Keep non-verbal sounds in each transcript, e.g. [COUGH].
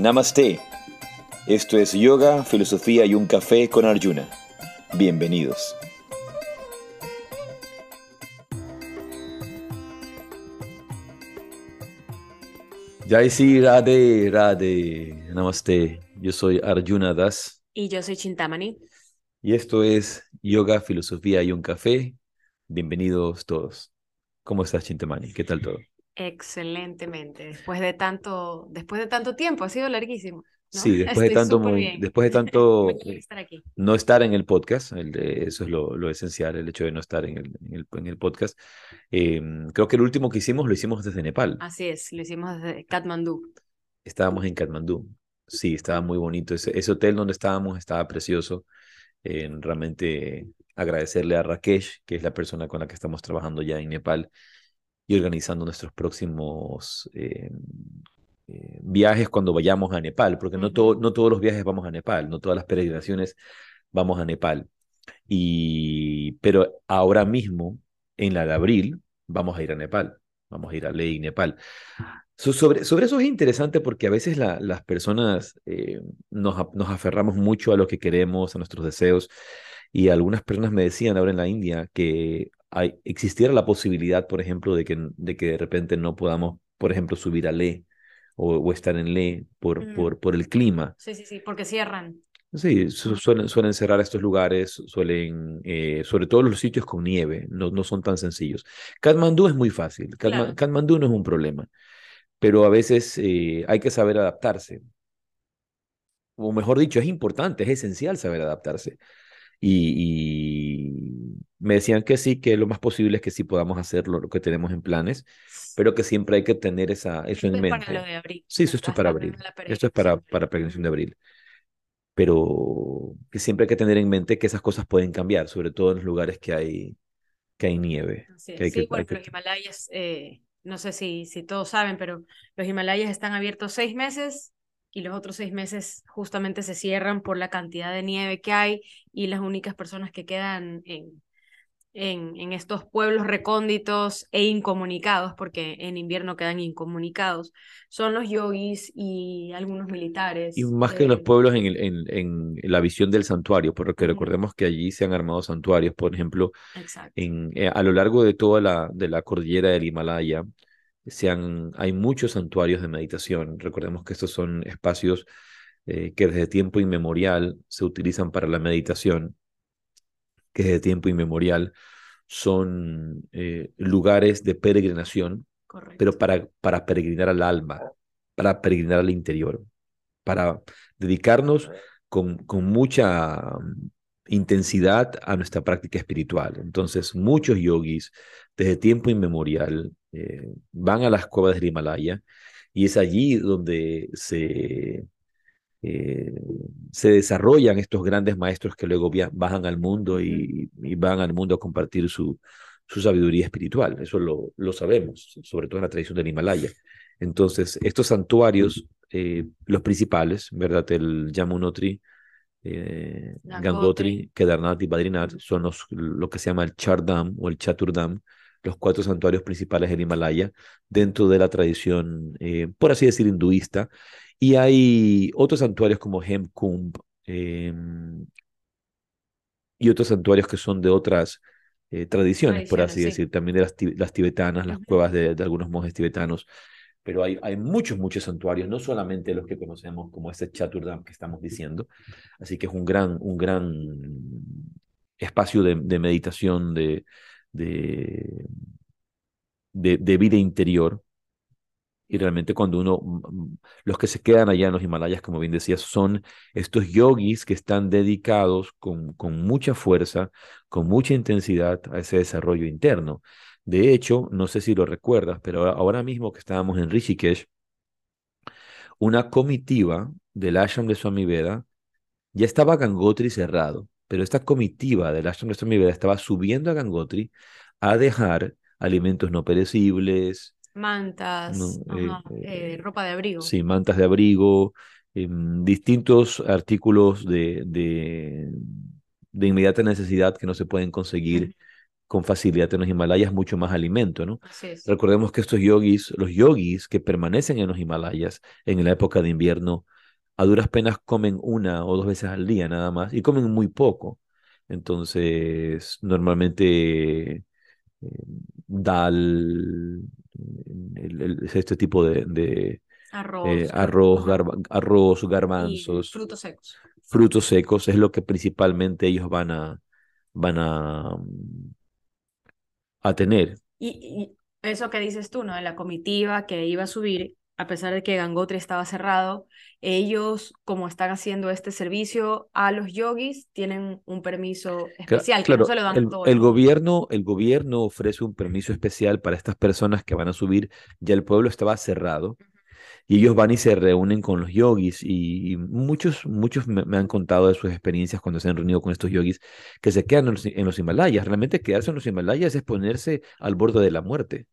Namaste. Esto es Yoga, Filosofía y un Café con Arjuna. Bienvenidos. Jai Sri Radhe Radhe. Namaste. Yo soy Arjuna Das. Y yo soy Chintamani. Y esto es Yoga, Filosofía y un Café. Bienvenidos todos. ¿Cómo estás, Chintamani? ¿Qué tal todo? Excelentemente. Después de tanto, después de tanto tiempo, ha sido larguísimo. Sí, [LAUGHS] después de tanto, después de [LAUGHS] tanto no estar en el podcast, el eso es lo, lo, esencial, el hecho de no estar en el, en el, en el podcast. Em, creo que el último que hicimos lo hicimos desde Nepal. Así es, lo hicimos desde Katmandú. Estábamos en Katmandú. Sí, estaba muy bonito. Ese, ese hotel donde estábamos estaba precioso. realmente agradecerle a Rakesh, que es la persona con la que estamos trabajando ya en Nepal y organizando nuestros próximos eh, eh, viajes cuando vayamos a Nepal, porque no, no todos los viajes vamos a Nepal, no todas las peregrinaciones vamos a Nepal. Y, pero ahora mismo, en la de abril, vamos a ir a Nepal, vamos a ir a Ley, Nepal. sobre, sobre eso es interesante porque a veces las personas eh, nos, nos aferramos mucho a lo que queremos, a nuestros deseos, y algunas personas me decían ahora en la India que existiera la posibilidad, por ejemplo, de que, de que de repente no podamos, por ejemplo, subir a Le o, estar en Le por, mm. por, por el clima. Sí, sí, sí, porque cierran. Sí, suelen, suelen cerrar estos lugares, suelen, eh, sobre todo los sitios con nieve, no, no son tan sencillos. Kathmandú es muy fácil, Kathmandú no es un problema, pero a veces eh, hay que saber adaptarse. O mejor dicho, es importante, es esencial saber adaptarse. Y, me decían que sí, que lo más posible es que sí podamos hacer lo, que tenemos en planes, pero que siempre hay que tener esa, eso en mente. Para lo de abril. Sí, eso esto es para abril. Esto es para, para peregrinación de abril. Pero que siempre hay que tener en mente que esas cosas pueden cambiar, sobre todo en los lugares que hay, que hay nieve. Sí, sí bueno, los Himalayas, eh, no sé si, si todos saben, pero los Himalayas están abiertos seis meses y los otros seis meses justamente se cierran por la cantidad de nieve que hay y las únicas personas que quedan en, en, en, estos pueblos recónditos e incomunicados, porque en invierno quedan incomunicados, son los yogis y algunos militares. Y más que los pueblos en, en, en, la visión del santuario, porque recordemos que allí se han armado santuarios, por ejemplo, en, eh, a lo largo de toda la, de la cordillera del Himalaya, hay muchos santuarios de meditación. Recordemos que estos son espacios eh, que desde tiempo inmemorial se utilizan para la meditación, que desde tiempo inmemorial son eh, lugares de peregrinación, pero para, para peregrinar al alma, para peregrinar al interior, para dedicarnos con, con mucha intensidad a nuestra práctica espiritual. Entonces, muchos yogis desde tiempo inmemorial eh, van a las cuevas del Himalaya y es allí donde se, eh, se desarrollan estos grandes maestros que luego bajan al mundo y, van al mundo a compartir su, su sabiduría espiritual. Eso lo, lo, sabemos, sobre todo en la tradición del Himalaya. Entonces, estos santuarios, eh, los principales, ¿verdad? El Yamunotri, eh, Gangotri, Kedarnath y Badrinath son los, lo que se llama el Chardam o el Chaturdam, los cuatro santuarios principales del Himalaya, dentro de la tradición, eh, por así decir, hinduista. Y hay otros santuarios como Hemkumbh em, y otros santuarios que son de otras eh, tradiciones, por así decir, también de las, tibetanas, las cuevas de, de, algunos monjes tibetanos pero hay, hay muchos, muchos santuarios, no solamente los que conocemos como este Chaturdam que estamos diciendo. Así que es un gran, un gran espacio de, de meditación, de, de, de, vida interior. Y realmente cuando uno, los que se quedan allá en los Himalayas, como bien decías, son estos yogis que están dedicados con, con mucha fuerza, con mucha intensidad a ese desarrollo interno. De hecho, no sé si lo recuerdas, pero ahora mismo que estábamos en Rishikesh, una comitiva del ashram de Swami Veda ya estaba Gangotri cerrado, pero esta comitiva del ashram de Swami Veda estaba subiendo a Gangotri a dejar alimentos no perecibles, mantas, eh, eh, ropa de abrigo. Sí, mantas de abrigo, em, distintos artículos de, de, de, inmediata necesidad que no se pueden conseguir con facilidad en los Himalayas mucho más alimento, ¿no? Recordemos que estos yogis, los yogis que permanecen en los Himalayas en la época de invierno, a duras penas comen una o dos veces al día nada más y comen muy poco. Entonces, normalmente eh, dal, este tipo de, arroz, eh, arroz, arroz, garbanzos, frutos secos. Frutos secos es lo que principalmente ellos van a, van a, a tener. Y, eso que dices tú, ¿no? De la comitiva que iba a subir, a pesar de que Gangotri estaba cerrado, ellos, como están haciendo este servicio a los yogis, tienen un permiso especial, que no se lo dan el, el gobierno, el gobierno ofrece un permiso especial para estas personas que van a subir. Ya el pueblo estaba cerrado. Y ellos van y se reúnen con los yogis y, muchos, muchos me, han contado de sus experiencias cuando se han reunido con estos yogis que se quedan en los, Himalayas. Realmente quedarse en los Himalayas es ponerse al borde de la muerte.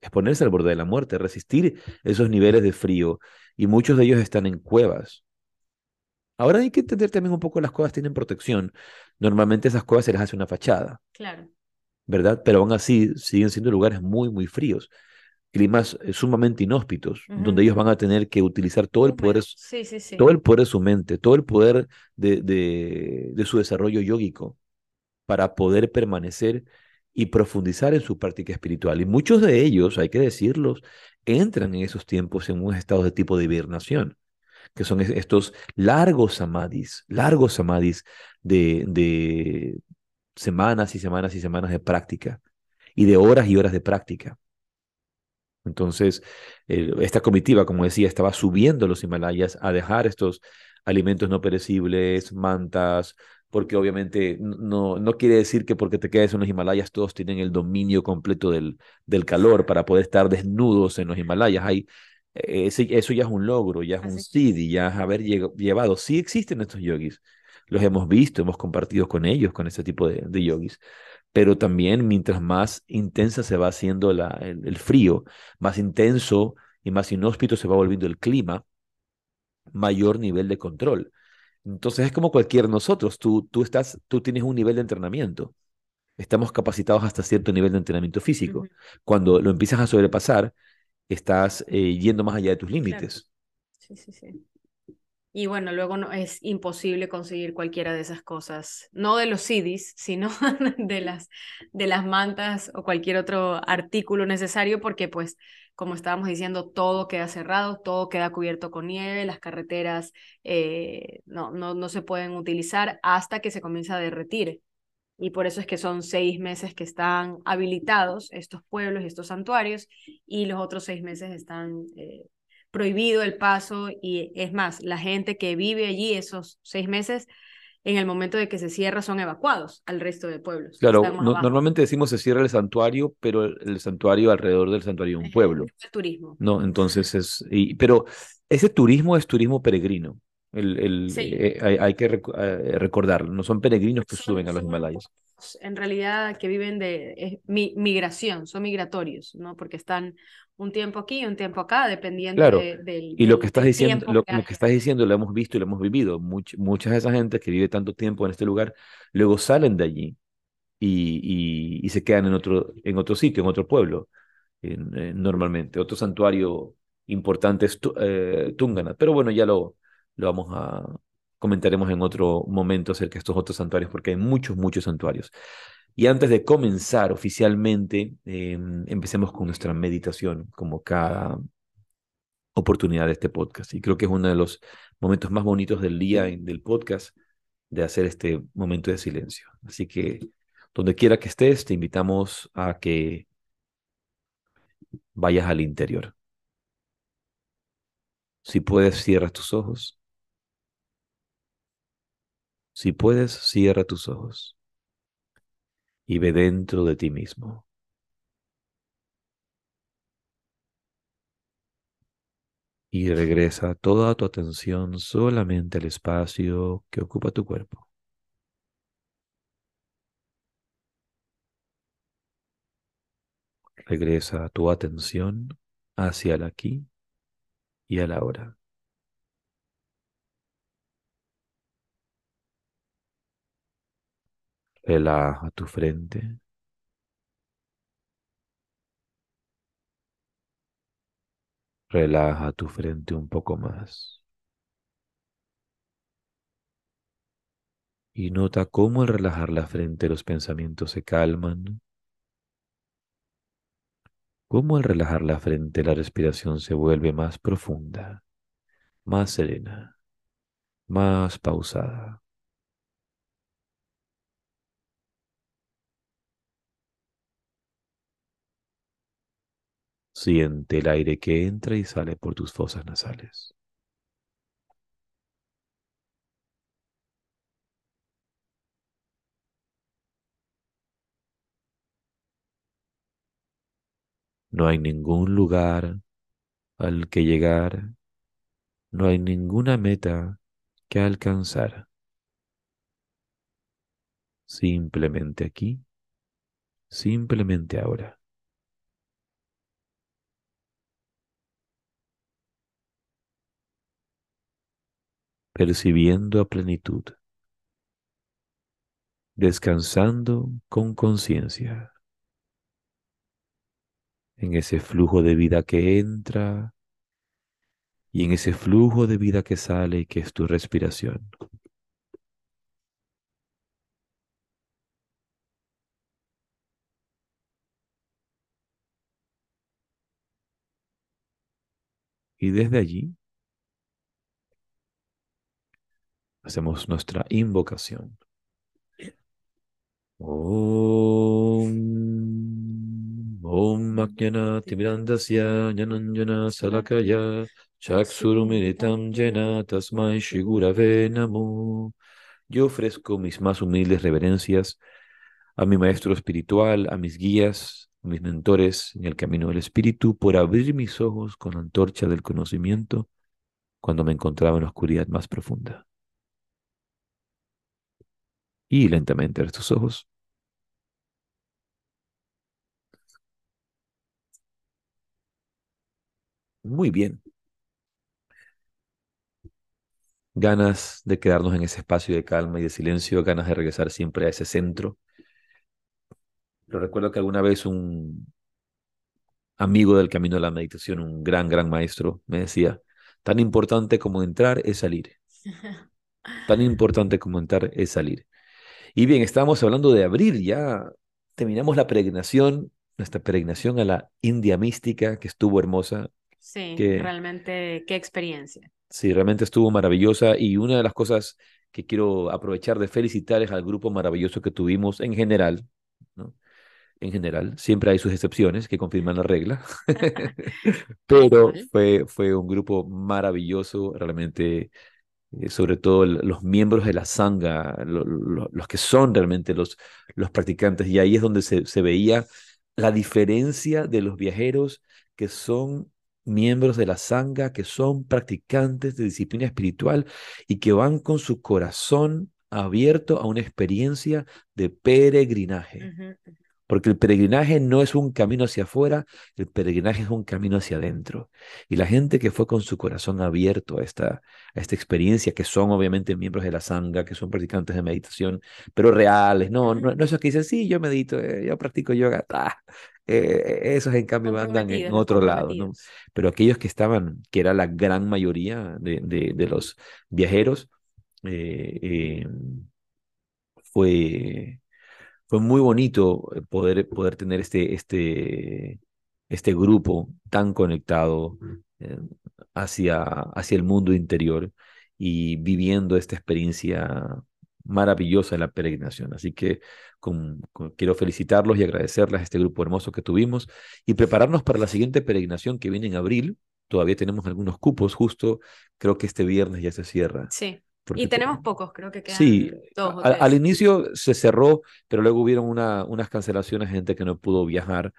Es ponerse al borde de la muerte, resistir esos niveles de frío. Y muchos de ellos están en cuevas. Ahora hay que entender también un poco las cuevas tienen protección. Normalmente esas cuevas se les hace una fachada. Claro. ¿Verdad? Pero aún así siguen siendo lugares muy, muy fríos climas eh, sumamente inhóspitos, donde ellos van a tener que utilizar todo el poder, todo el poder de su mente, todo el poder de, de, su desarrollo yógico para poder permanecer y profundizar en su práctica espiritual. Y muchos de ellos, hay que decirlos, entran en esos tiempos en un estado de tipo de hibernación, que son estos largos samadhis, largos samadhis de, de semanas y semanas y semanas de práctica y de horas y horas de práctica entonces, esta comitiva, como decía, estaba subiendo los Himalayas a dejar estos alimentos no perecibles, mantas, porque obviamente no, no quiere decir que porque te quedes en los Himalayas todos tienen el dominio completo del, del calor para poder estar desnudos en los Himalayas. Hay, eh, eso ya es un logro, ya es un siddhi, ya es haber llevado. Sí existen estos yogis, los hemos visto, hemos compartido con ellos, con ese tipo de, de yogis pero también mientras más intensa se va haciendo la, el, frío, más intenso y más inhóspito se va volviendo el clima, mayor nivel de control. Entonces es como cualquier nosotros, tú, tú, estás, tú tienes un nivel de entrenamiento, estamos capacitados hasta cierto nivel de entrenamiento físico. Cuando lo empiezas a sobrepasar, estás eh, yendo más allá de tus límites. Sí, sí, sí. Y bueno, luego no, es imposible conseguir cualquiera de esas cosas, no de los CDs, sino [LAUGHS] de las, de las mantas o cualquier otro artículo necesario, porque pues, como estábamos diciendo, todo queda cerrado, todo queda cubierto con nieve, las carreteras eh, no, no, no se pueden utilizar hasta que se comienza a derretir. Y por eso es que son seis meses que están habilitados estos pueblos, estos santuarios, y los otros seis meses están eh, prohibido el paso y es más, la gente que vive allí esos seis meses, en el momento de que se cierra son evacuados al resto de pueblos. Claro, normalmente decimos se cierra el santuario, pero el, santuario alrededor del santuario es un pueblo. El turismo. No, entonces es, y, pero ese turismo es turismo peregrino. El, el, eh, hay, que eh, recordar, no son peregrinos que suben a los Himalayas. En realidad que viven de migración, son migratorios, ¿no? Porque están un tiempo aquí, un tiempo acá, dependiendo del. Y lo que estás diciendo, lo, que, estás diciendo lo hemos visto y lo hemos vivido. muchas de esas gente que vive tanto tiempo en este lugar, luego salen de allí y, y, se quedan en otro, en otro sitio, en otro pueblo, normalmente. Otro santuario importante es eh, Tungana. Pero bueno, ya lo, lo vamos a comentaremos en otro momento acerca de estos otros santuarios, porque hay muchos, muchos santuarios. Y antes de comenzar oficialmente, em, empecemos con nuestra meditación, como cada oportunidad de este podcast. Y creo que es uno de los momentos más bonitos del día del podcast, de hacer este momento de silencio. Así que, donde quiera que estés, te invitamos a que vayas al interior. Si puedes, cierra tus ojos. Si puedes, cierra tus ojos y ve dentro de ti mismo. Y regresa toda tu atención solamente al espacio que ocupa tu cuerpo. Regresa tu atención hacia el aquí y a la ahora. Relaja tu frente. Relaja tu frente un poco más. Y nota cómo al relajar la frente los pensamientos se calman. Cómo al relajar la frente la respiración se vuelve más profunda, más serena, más pausada. Siente el aire que entra y sale por tus fosas nasales. No hay ningún lugar al que llegar, no hay ninguna meta que alcanzar. Simplemente aquí, simplemente ahora. Percibiendo a plenitud, descansando con conciencia en ese flujo de vida que entra y en ese flujo de vida que sale y que es tu respiración. Y desde allí hacemos nuestra invocación. Om Ajnana Timirandasya Nyananjana Salakaya Chaksurumiritam Jena Tasmai Shigurave Namo. Yo ofrezco mis más humildes reverencias a mi maestro espiritual, a mis guías, a mis mentores en el camino del espíritu, por abrir mis ojos con la antorcha del conocimiento cuando me encontraba en la oscuridad más profunda. Y lentamente abres tus ojos Muy bien. Ganas de quedarnos en ese espacio de calma y de silencio, ganas de regresar siempre a ese centro. Lo recuerdo que alguna vez un amigo del camino de la meditación, un gran, gran maestro, me decía, tan importante como entrar es salir. [LAUGHS] Tan importante como entrar es salir. Y bien, estábamos hablando de abril, ya terminamos la peregrinación, nuestra peregrinación a la India mística, que estuvo hermosa. Sí, realmente, qué experiencia. Sí, realmente estuvo maravillosa y una de las cosas que quiero aprovechar de felicitar es al grupo maravilloso que tuvimos en general, ¿no? En general, siempre hay sus excepciones que confirman la regla, [LAUGHS] [LAUGHS] pero fue, fue un grupo maravilloso, realmente, sobre todo los miembros de la sangha, los que son realmente los, los practicantes, y ahí es donde se, se veía la diferencia de los viajeros que son miembros de la sangha que son practicantes de disciplina espiritual y que van con su corazón abierto a una experiencia de peregrinaje. Porque el peregrinaje no es un camino hacia afuera, el peregrinaje es un camino hacia adentro. Y la gente que fue con su corazón abierto a esta, a esta experiencia, que son obviamente miembros de la sangha, que son practicantes de meditación, pero reales, no, no, no esos que dicen, sí, yo medito, eh, yo practico yoga, eh, esos en cambio andan en otro lado, ¿no? Pero aquellos que estaban, que era la gran mayoría de, de, los viajeros, eh, em, fue fue muy bonito eh, poder, poder tener este, este, este grupo tan conectado eh, hacia, hacia el mundo interior y viviendo esta experiencia maravillosa de la peregrinación. Así que quiero felicitarlos y agradecerles a este grupo hermoso que tuvimos y prepararnos para la siguiente peregrinación que viene en abril. Todavía tenemos algunos cupos, justo creo que este viernes ya se cierra. Sí y tenemos pocos, creo que quedan Sí, al, inicio se cerró, pero luego hubieron una, unas cancelaciones, gente que no pudo viajar,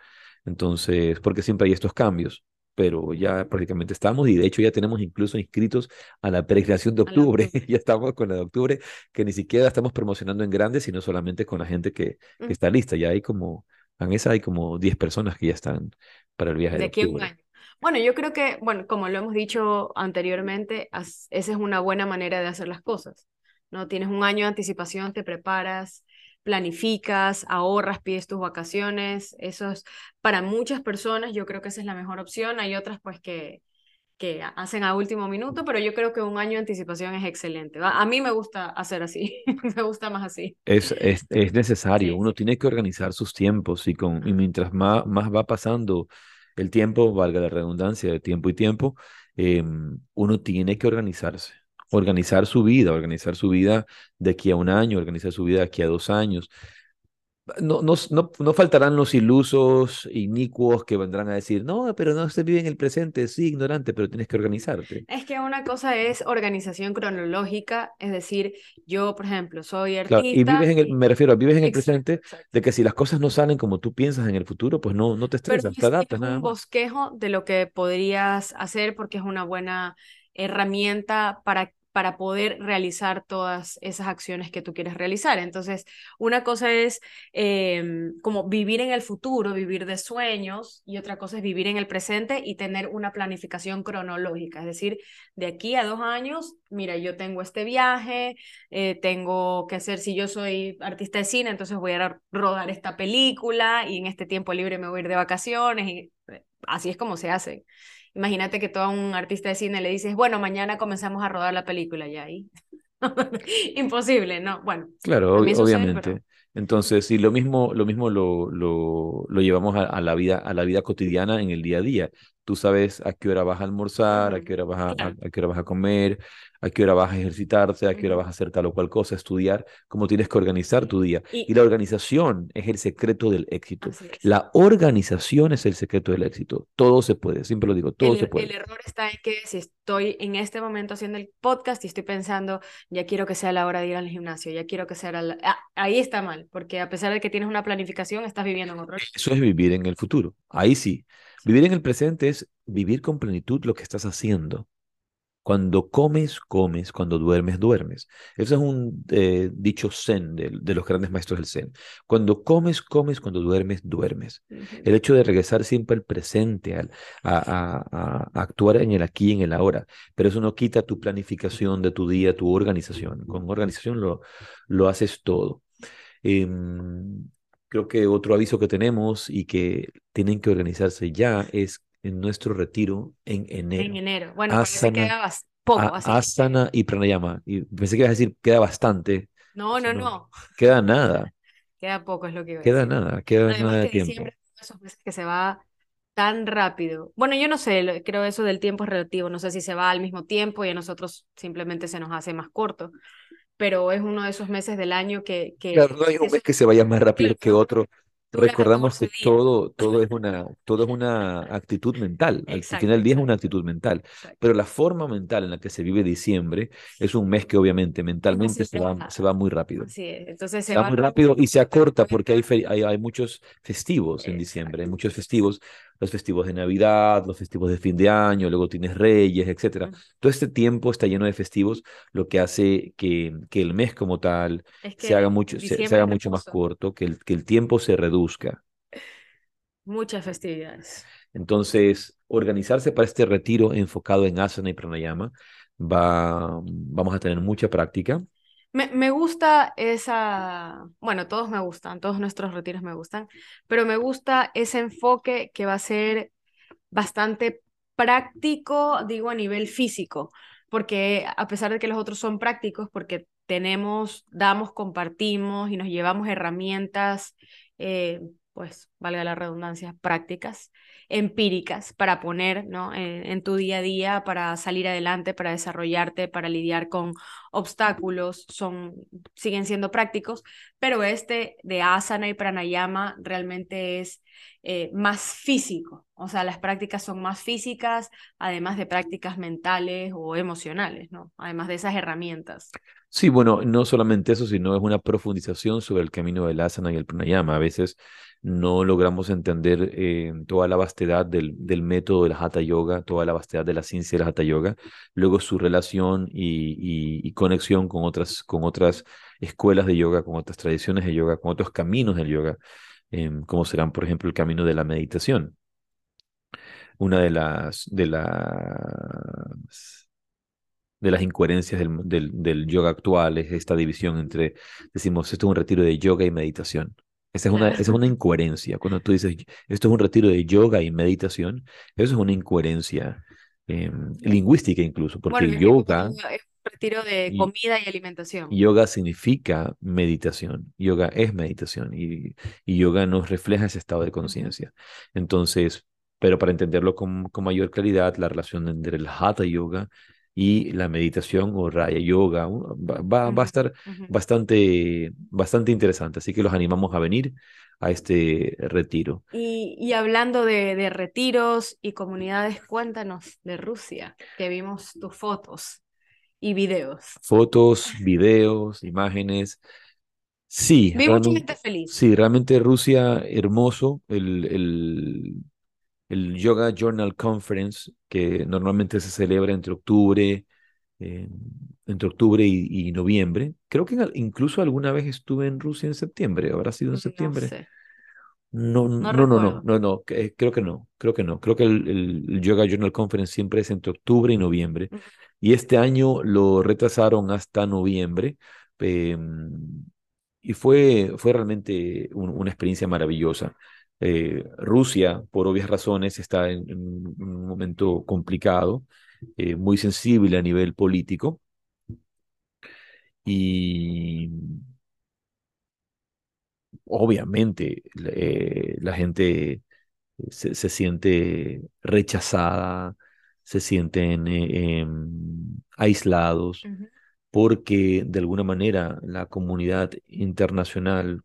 entonces, porque siempre hay estos cambios, pero ya prácticamente estamos y de hecho ya tenemos incluso inscritos a la peregrinación de octubre, [LAUGHS] ya estamos con la de octubre, que ni siquiera estamos promocionando en grande, sino solamente con la gente que, que está lista, ya hay como, en esa hay como 10 personas que ya están para el viaje de, de aquí octubre. Un año. Bueno, yo creo que, bueno, como lo hemos dicho anteriormente, esa es una buena manera de hacer las cosas, ¿no? Tienes un año de anticipación, te preparas, planificas, ahorras, pides tus vacaciones, eso es, para muchas personas yo creo que esa es la mejor opción, hay otras pues que, que hacen a último minuto, pero yo creo que un año de anticipación es excelente. A mí me gusta hacer así, [LAUGHS] me gusta más así. Es, es, es necesario, uno tiene que organizar sus tiempos y, con, y mientras más, más va pasando el tiempo, valga la redundancia de tiempo y tiempo, em, uno tiene que organizarse, organizar su vida, organizar su vida de aquí a un año, organizar su vida de aquí a dos años, no, no, no, faltarán los ilusos, inicuos que vendrán a decir, no, pero no se vive en el presente, sí, ignorante, pero tienes que organizarte. Es que una cosa es organización cronológica, es decir, yo, por ejemplo, soy artista. y vives en el, me refiero, vives en el presente, de que si las cosas no salen como tú piensas en el futuro, pues no, no te estresas, te adaptas. Es un bosquejo de lo que podrías hacer porque es una buena herramienta para para poder realizar todas esas acciones que tú quieres realizar. Entonces, una cosa es em, como vivir en el futuro, vivir de sueños, y otra cosa es vivir en el presente y tener una planificación cronológica. Es decir, de aquí a dos años, mira, yo tengo este viaje, eh, tengo que hacer, si yo soy artista de cine, entonces voy a rodar esta película y en este tiempo libre me voy a ir de vacaciones y eh, así es como se hace. Imagínate que tú a un artista de cine le dices, bueno, mañana comenzamos a rodar la película ya ahí. [LAUGHS] Imposible, ¿no? Bueno. Claro, obviamente. Entonces, sí, lo mismo, lo mismo lo, lo, lo llevamos a, la vida, a la vida cotidiana en el día a día. Tú sabes a qué hora vas a almorzar, a qué hora vas a, a, qué hora vas a comer, a qué hora vas a ejercitarse, a qué hora vas a hacer tal o cual cosa, estudiar, cómo tienes que organizar tu día. Y, la organización es el secreto del éxito. La organización es el secreto del éxito. Todo se puede, siempre lo digo, todo se puede. El error está en que si estoy en este momento haciendo el podcast y estoy pensando, ya quiero que sea la hora de ir al gimnasio, ya quiero que sea la... Ah, ahí está mal, porque a pesar de que tienes una planificación, estás viviendo en otro. Eso es vivir en el futuro. Ahí sí. Vivir en el presente es vivir con plenitud lo que estás haciendo. Cuando comes, comes, cuando duermes, duermes. Eso es un eh, dicho zen de, los grandes maestros del zen. Cuando comes, comes, cuando duermes, duermes. El hecho de regresar siempre al presente, al, a, actuar en el aquí y en el ahora. Pero eso no quita tu planificación de tu día, tu organización. Con organización lo, lo haces todo. Em, creo que otro aviso que tenemos y que tienen que organizarse ya es en nuestro retiro en enero. En enero. Bueno, parece que queda poco. Así asana y pranayama. Y pensé que ibas a decir queda bastante. No, no, no. Queda nada. [LAUGHS] Queda poco, es lo que iba a Queda nada, queda nada de tiempo. Diciembre esos meses que se va tan rápido. Bueno, yo no sé, creo eso del tiempo es relativo. No sé si se va al mismo tiempo y a nosotros simplemente se nos hace más corto. Pero es uno de esos meses del año que. que claro, no hay un mes que se vaya más rápido que otro. Recordamos que todo, todo, es [LAUGHS] una, todo es una actitud mental. Al final del día es una actitud mental. Pero la forma mental en la que se vive diciembre es un mes que obviamente mentalmente se va, se va muy rápido. Sí, entonces se, va, muy rápido y se acorta porque hay, hay, hay muchos festivos en diciembre, hay muchos festivos los festivos de Navidad, los festivos de fin de año, luego tienes Reyes, etcétera. Todo este tiempo está lleno de festivos, lo que hace que, que el mes como tal se haga mucho, se, haga mucho más corto, que el, que el tiempo se reduzca. Muchas festividades. Entonces, organizarse para este retiro enfocado en asana y pranayama va, vamos a tener mucha práctica. Me, me, gusta esa, bueno, todos me gustan, todos nuestros retiros me gustan, pero me gusta ese enfoque que va a ser bastante práctico, digo, a nivel físico, porque a pesar de que los otros son prácticos, porque tenemos, damos, compartimos y nos llevamos herramientas, eh, pues, valga la redundancia, prácticas, empíricas para poner ¿no? en, tu día a día, para salir adelante, para desarrollarte, para lidiar con obstáculos, son, siguen siendo prácticos, pero este de asana y pranayama realmente es eh, más físico, o sea, las prácticas son más físicas, además de prácticas mentales o emocionales, ¿no? Además de esas herramientas. Sí, bueno, no solamente eso, sino es una profundización sobre el camino del asana y el pranayama. A veces no logramos entender eh, toda la vastedad del, del, método del Hatha Yoga, toda la vastedad de la ciencia del Hatha Yoga, luego su relación y, conexión con otras, con otras escuelas de yoga, con otras tradiciones de yoga, con otros caminos del yoga, em, como serán, por ejemplo, el camino de la meditación. Una de las, de las de las incoherencias del, del, del, yoga actual es esta división entre, decimos, esto es un retiro de yoga y meditación. Esa es, una, esa es una incoherencia. Cuando tú dices, esto es un retiro de yoga y meditación, eso es una incoherencia em, lingüística incluso, porque el yoga... Es un retiro de comida y alimentación. Yoga significa meditación, yoga es meditación y, y yoga nos refleja ese estado de conciencia. Entonces, pero para entenderlo con, con, mayor claridad, la relación entre el Hatha Yoga y la meditación o Raya Yoga va, va, a estar bastante, bastante interesante. Así que los animamos a venir a este retiro. Y, y hablando de, de, retiros y comunidades, cuéntanos de Rusia, que vimos tus fotos y videos. Fotos, videos, imágenes. Sí. Vi mucha gente feliz. Sí, realmente Rusia, hermoso. El, el, el Yoga Journal Conference, que normalmente se celebra entre octubre, eh, entre octubre y, noviembre. Creo que incluso alguna vez estuve en Rusia en septiembre, habrá sido en septiembre. No, no, no, no, no, no, creo que no, creo que no. Creo que el, Yoga Journal Conference siempre es entre octubre y noviembre. Y este año lo retrasaron hasta noviembre. Em, y fue, fue realmente una experiencia maravillosa. Eh, Rusia, por obvias razones, está en, un momento complicado, eh, muy sensible a nivel político. Y obviamente eh, la gente se, siente rechazada, se sienten em, aislados, porque de alguna manera la comunidad internacional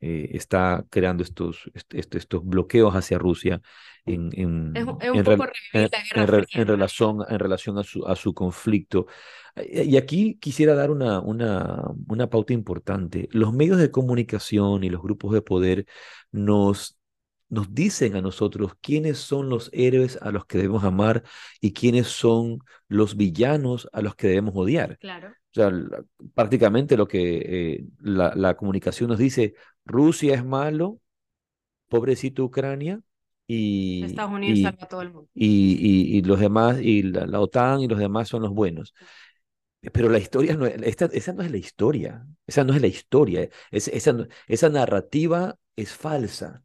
eh, está creando estos, estos bloqueos hacia Rusia en, en, en, relación, en relación a, su, a su conflicto. Y aquí quisiera dar una, una, una pauta importante. Los medios de comunicación y los grupos de poder nos nos dicen a nosotros quiénes son los héroes a los que debemos amar y quiénes son los villanos a los que debemos odiar. Claro. O sea, prácticamente lo que eh, la, la, comunicación nos dice, Rusia es malo, pobrecito Ucrania, y, Estados Unidos y, a todo el mundo. Y, y, los demás, y la, OTAN y los demás son los buenos. Pero la historia no esta, esa no es la historia, esa no es la historia, es, esa, esa narrativa es falsa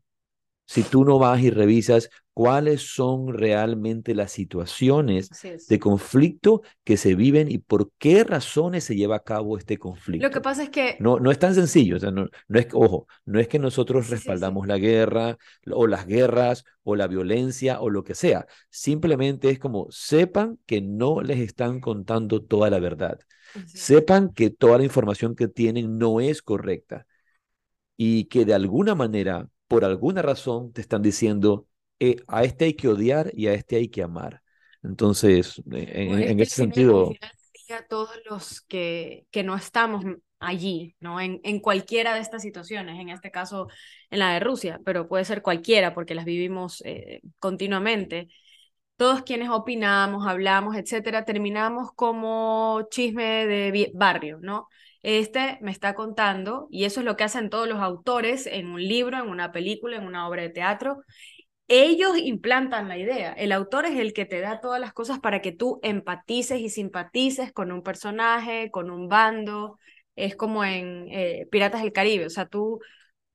si tú no vas y revisas cuáles son realmente las situaciones de conflicto que se viven y por qué razones se lleva a cabo este conflicto. Lo que pasa es que... No, no es tan sencillo, o sea, no, no es, ojo, no es que nosotros respaldamos la guerra o las guerras o la violencia o lo que sea, simplemente es como sepan que no les están contando toda la verdad, sepan que toda la información que tienen no es correcta y que de alguna manera por alguna razón te están diciendo, eh, a este hay que odiar y a este hay que amar. Entonces, en, en ese sentido... Todos los que, que no estamos allí, ¿no? En, en cualquiera de estas situaciones, en este caso en la de Rusia, pero puede ser cualquiera porque las vivimos eh, continuamente. Todos quienes opinamos, hablamos, etcétera, terminamos como chisme de barrio, ¿no? Este me está contando, y eso es lo que hacen todos los autores en un libro, en una película, en una obra de teatro. Ellos implantan la idea. El autor es el que te da todas las cosas para que tú empatices y simpatices con un personaje, con un bando. Es como en eh, Piratas del Caribe. O sea, tú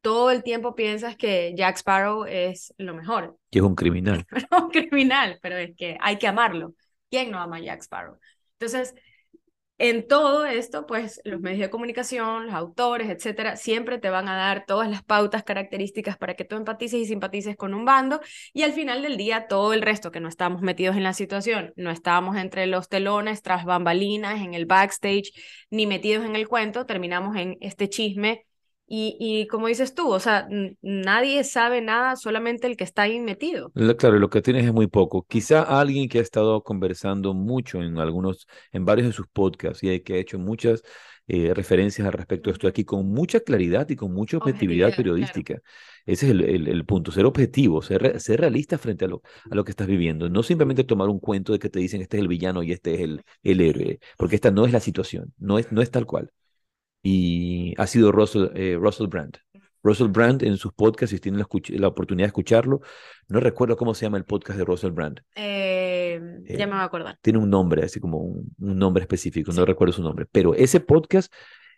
todo el tiempo piensas que Jack Sparrow es lo mejor. Que es un criminal. [LAUGHS] un criminal, pero es que hay que amarlo. ¿Quién no ama a Jack Sparrow? Entonces, en todo esto, pues los medios de comunicación, los autores, etcétera, siempre te van a dar todas las pautas características para que tú empatices y simpatices con un bando y al final del día todo el resto que no estamos metidos en la situación, no estábamos entre los telones, tras bambalinas, en el backstage, ni metidos en el cuento, terminamos en este chisme y, y, como dices tú, o sea, nadie sabe nada, solamente el que está ahí metido. Claro, lo que tienes es muy poco. Quizá alguien que ha estado conversando mucho en algunos, en varios de sus podcasts y que ha hecho muchas eh, referencias al respecto de esto aquí con mucha claridad y con mucha objetividad, periodística. Ese es el, el, punto, ser objetivo, ser, ser realista frente a lo, a lo que estás viviendo. No simplemente tomar un cuento de que te dicen este es el villano y este es el, el héroe, porque esta no es la situación, no es, no es tal cual y ha sido Russell, eh, Russell Brand. Russell Brand en sus podcasts, si tienen la, oportunidad de escucharlo, no recuerdo cómo se llama el podcast de Russell Brand. Eh, ya eh, me voy a acordar. Tiene un nombre, así como un, nombre específico, no recuerdo su nombre, pero ese podcast,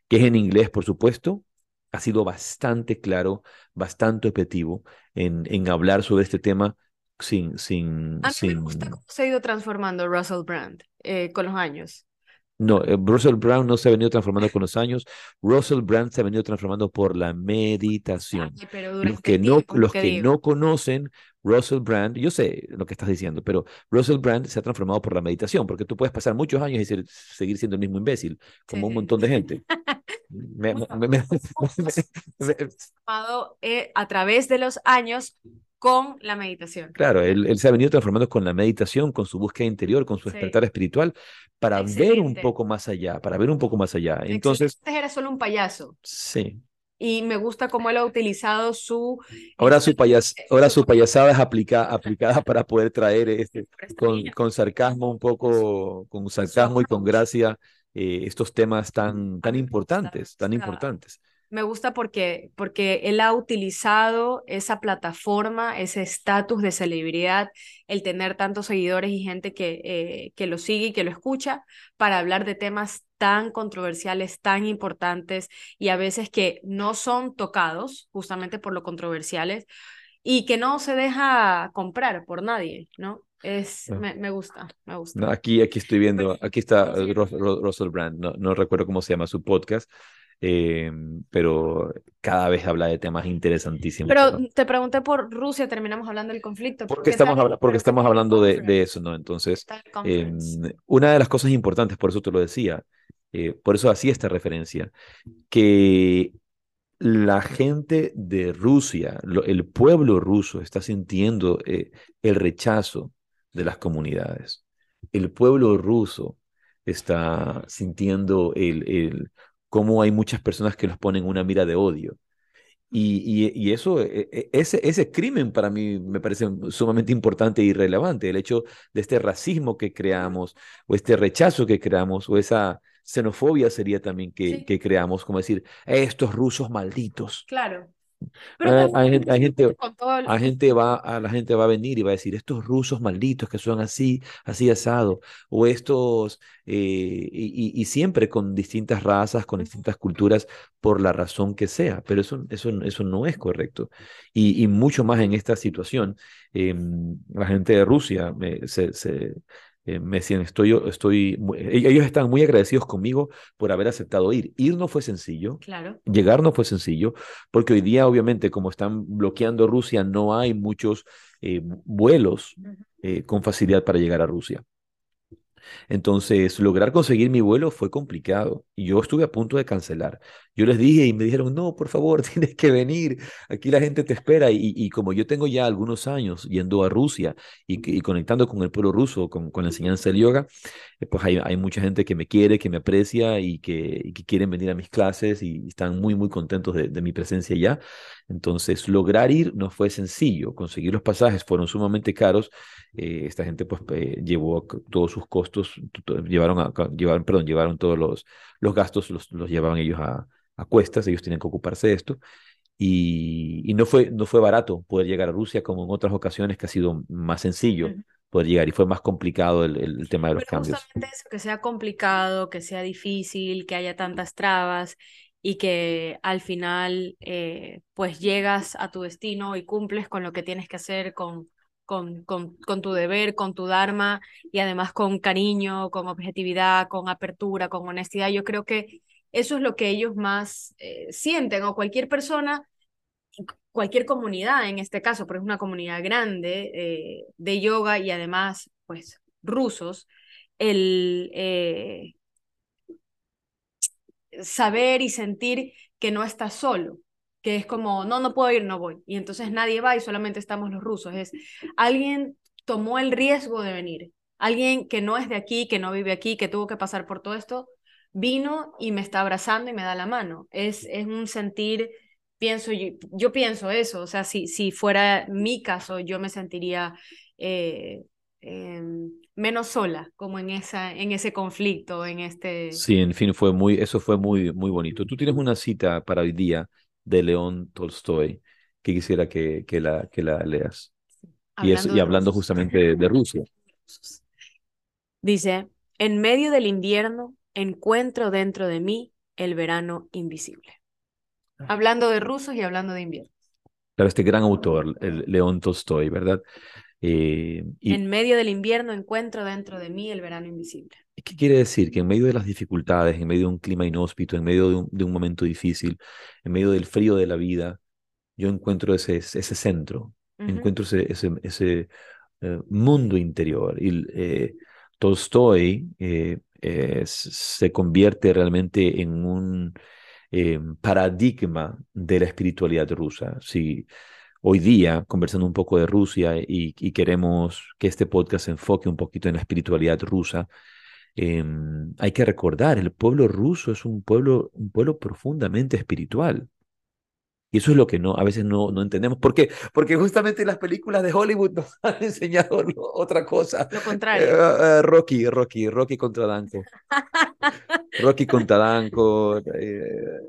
que es en inglés, por supuesto, ha sido bastante claro, bastante objetivo en, en hablar sobre este tema sin... sin, A mí sin... me gusta cómo se ha ido transformando Russell Brand eh, con los años. No, eh, Russell Brown no se ha venido transformando con los años. Russell Brand se ha venido transformando por la meditación. Ay, pero Los que no, los ¿qué que digo? no conocen Russell Brand, yo sé lo que estás diciendo, pero Russell Brand se ha transformado por la meditación, porque tú puedes pasar muchos años y ser- seguir siendo el mismo imbécil, Sí, como un montón de gente. [LAUGHS] Me- a través de los años con la meditación. Claro, él, él se ha venido transformando con la meditación, con su búsqueda interior, con su Sí. despertar espiritual, para ver un Excelente. poco más allá, para ver un poco más allá. Entonces, Antes era solo un payaso sí. y me gusta cómo él ha utilizado su Ahora su, payas, eh, ahora su payasada es aplica, [LAUGHS] aplicada para poder traer este, con, sarcasmo, un poco, con sarcasmo y con gracia, eh, estos temas tan, tan importantes, tan importantes. Me gusta porque, porque él ha utilizado esa plataforma, ese estatus de celebridad, el tener tantos seguidores y gente que, eh, que lo sigue y que lo escucha para hablar de temas tan controversiales, tan importantes y a veces que no son tocados justamente por lo controversiales y que no se deja comprar por nadie, ¿no? Es, No. me, me gusta, me gusta. No, aquí, aquí estoy viendo, aquí está Russell Brand, no, no recuerdo cómo se llama su podcast, eh, pero cada vez habla de temas interesantísimos. Pero ¿no? te pregunté por Rusia, terminamos hablando del conflicto. ¿por Porque qué estamos, habla- porque estamos hablando de, de eso, ¿no? Entonces, em, una de las cosas importantes, por eso te lo decía, eh, por eso hacía esta referencia, que la gente de Rusia, lo- el pueblo ruso está sintiendo eh, el rechazo de las comunidades. El pueblo ruso está sintiendo el, el cómo hay muchas personas que los ponen una mira de odio. Y, y, y eso, e- e- ese, ese crimen para mí me parece sumamente importante y relevante, el hecho de este racismo que creamos, o este rechazo que creamos, o esa xenofobia sería también que, Sí. que creamos, como decir, estos rusos malditos. Claro. Ah, también hay gente- hay gente- con todo el- A gente va, a la gente va a venir y va a decir, estos rusos malditos que son así, así asado, o estos, eh, y, siempre con distintas razas, con distintas culturas, por la razón que sea, pero eso, eso, eso no es correcto. Y, y mucho más en esta situación, em, la gente de Rusia se, se, eh, me decían, estoy, estoy, e- ellos están muy agradecidos conmigo por haber aceptado ir. Ir no fue sencillo, Claro. Llegar no fue sencillo, porque hoy día, obviamente, como están bloqueando Rusia, no hay muchos eh, vuelos eh, con facilidad para llegar a Rusia. Entonces, lograr conseguir mi vuelo fue complicado y yo estuve a punto de cancelar. Yo les dije y me dijeron, no, por favor, [LAUGHS] tienes que venir, aquí la gente te espera. Y, como yo tengo ya algunos años yendo a Rusia y, conectando con el pueblo ruso, con, la enseñanza del yoga, eh, pues hay, mucha gente que me quiere, que me aprecia y que, y que quieren venir a mis clases y están muy, muy contentos de, de mi presencia ya. Entonces, lograr ir no fue sencillo, conseguir los pasajes fueron sumamente caros. Eh, esta gente pues eh, llevó todos sus costos, llevaron, a, llevaron, perdón, llevaron todos los, los gastos, los, los llevaban ellos a, a cuestas, ellos tenían que ocuparse de esto. Y, y no fue, no fue barato poder llegar a Rusia como en otras ocasiones que ha sido más sencillo poder llegar y fue más complicado el, el- el tema de los Pero cambios. justamente eso, que sea complicado, que sea difícil, que haya tantas trabas y que al final eh, pues llegas a tu destino y cumples con lo que tienes que hacer, con, con, con, con tu deber, con tu dharma y además con cariño, con objetividad, con apertura, con honestidad. Yo creo que eso es lo que ellos más eh, sienten o cualquier persona cualquier comunidad en este caso, pero es una comunidad grande eh, de yoga y además, pues, rusos, el eh, saber y sentir que no estás solo, que es como, no, no puedo ir, no voy. Y entonces nadie va y solamente estamos los rusos. Es alguien tomó el riesgo de venir, alguien que no es de aquí, que no vive aquí, que tuvo que pasar por todo esto, vino y me está abrazando y me da la mano. Es, es un sentir pienso yo, pienso eso, o sea, si, si fuera mi caso, yo me sentiría eh, eh, menos sola, como en, esa, en ese conflicto, en este... Sí, en fin, fue muy, eso fue muy, muy bonito. Tú tienes una cita para hoy día de León Tolstoy que quisiera que, que, la, que la leas. Y, es, y hablando rusos. justamente de, de Rusia. [LAUGHS] Dice, en medio del invierno encuentro dentro de mí el verano invisible. Hablando de rusos y hablando de invierno. Claro, este gran autor, el León Tolstoy, ¿verdad? Eh, en medio del invierno encuentro dentro de mí el verano invisible. ¿Qué quiere decir? Que en medio de las dificultades, en medio de un clima inhóspito, en medio de un, momento difícil, en medio del frío de la vida, yo encuentro ese, ese centro, encuentro ese, ese, ese eh, mundo interior. Y eh, Tolstoy se convierte realmente en un paradigma de la espiritualidad rusa. Si, hoy día, conversando un poco de Rusia y, queremos que este podcast se enfoque un poquito en la espiritualidad rusa, em, hay que recordar, el pueblo ruso es un pueblo, un pueblo profundamente espiritual. Y eso es lo que no, a veces no, no entendemos. ¿Por qué? Porque justamente las películas de Hollywood [LAUGHS] nos han enseñado otra cosa. Lo contrario. Eh, eh, Rocky, Rocky, Rocky contra Danko. Rocky contra Danko. Eh,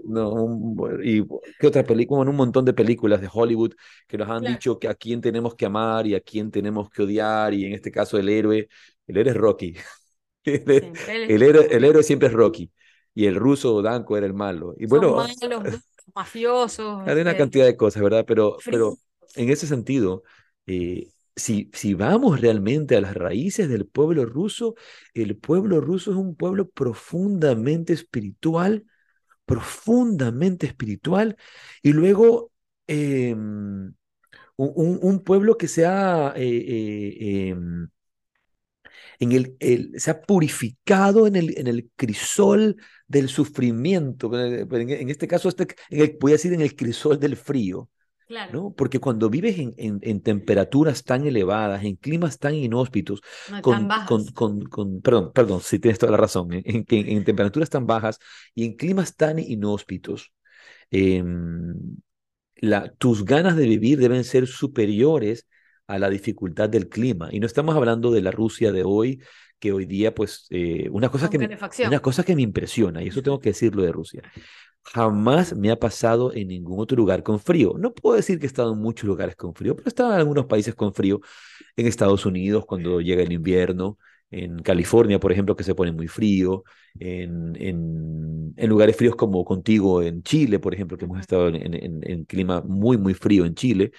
no, y qué otra película, un montón de películas de Hollywood que nos han dicho que a quién tenemos que amar y a quién tenemos que odiar. Y en este caso el héroe, el héroe es Rocky. [LAUGHS] el, héroe, el héroe siempre es Rocky. Y el ruso Danko era el malo. Y bueno, mafiosos. Hay una este, cantidad de cosas, ¿verdad? Pero, pero en ese sentido, eh, si, si vamos realmente a las raíces del pueblo ruso, el pueblo ruso es un pueblo profundamente espiritual, profundamente espiritual, y luego em, un, un, pueblo que se ha, eh, eh, em, en el, el, se ha purificado en el, en el crisol del sufrimiento, en, este caso este, voy a decir en el crisol del frío. Claro. ¿no? Porque cuando vives en, en, temperaturas tan elevadas, en climas tan inhóspitos, con, con, con, perdón, perdón, si tienes toda la razón, en, en, temperaturas tan bajas y en climas tan inhóspitos, em, la, tus ganas de vivir deben ser superiores a la dificultad del clima. Y no estamos hablando de la Rusia de hoy, que hoy día, pues, eh, una, cosa que me, una cosa que me impresiona, y eso tengo que decirlo de Rusia, jamás me ha pasado en ningún otro lugar con frío. No puedo decir que he estado en muchos lugares con frío, pero he estado en algunos países con frío, en Estados Unidos cuando llega el invierno, en California, por ejemplo, que se pone muy frío, en, en, en lugares fríos como contigo en Chile, por ejemplo, que hemos estado en, en clima muy, muy frío en Chile.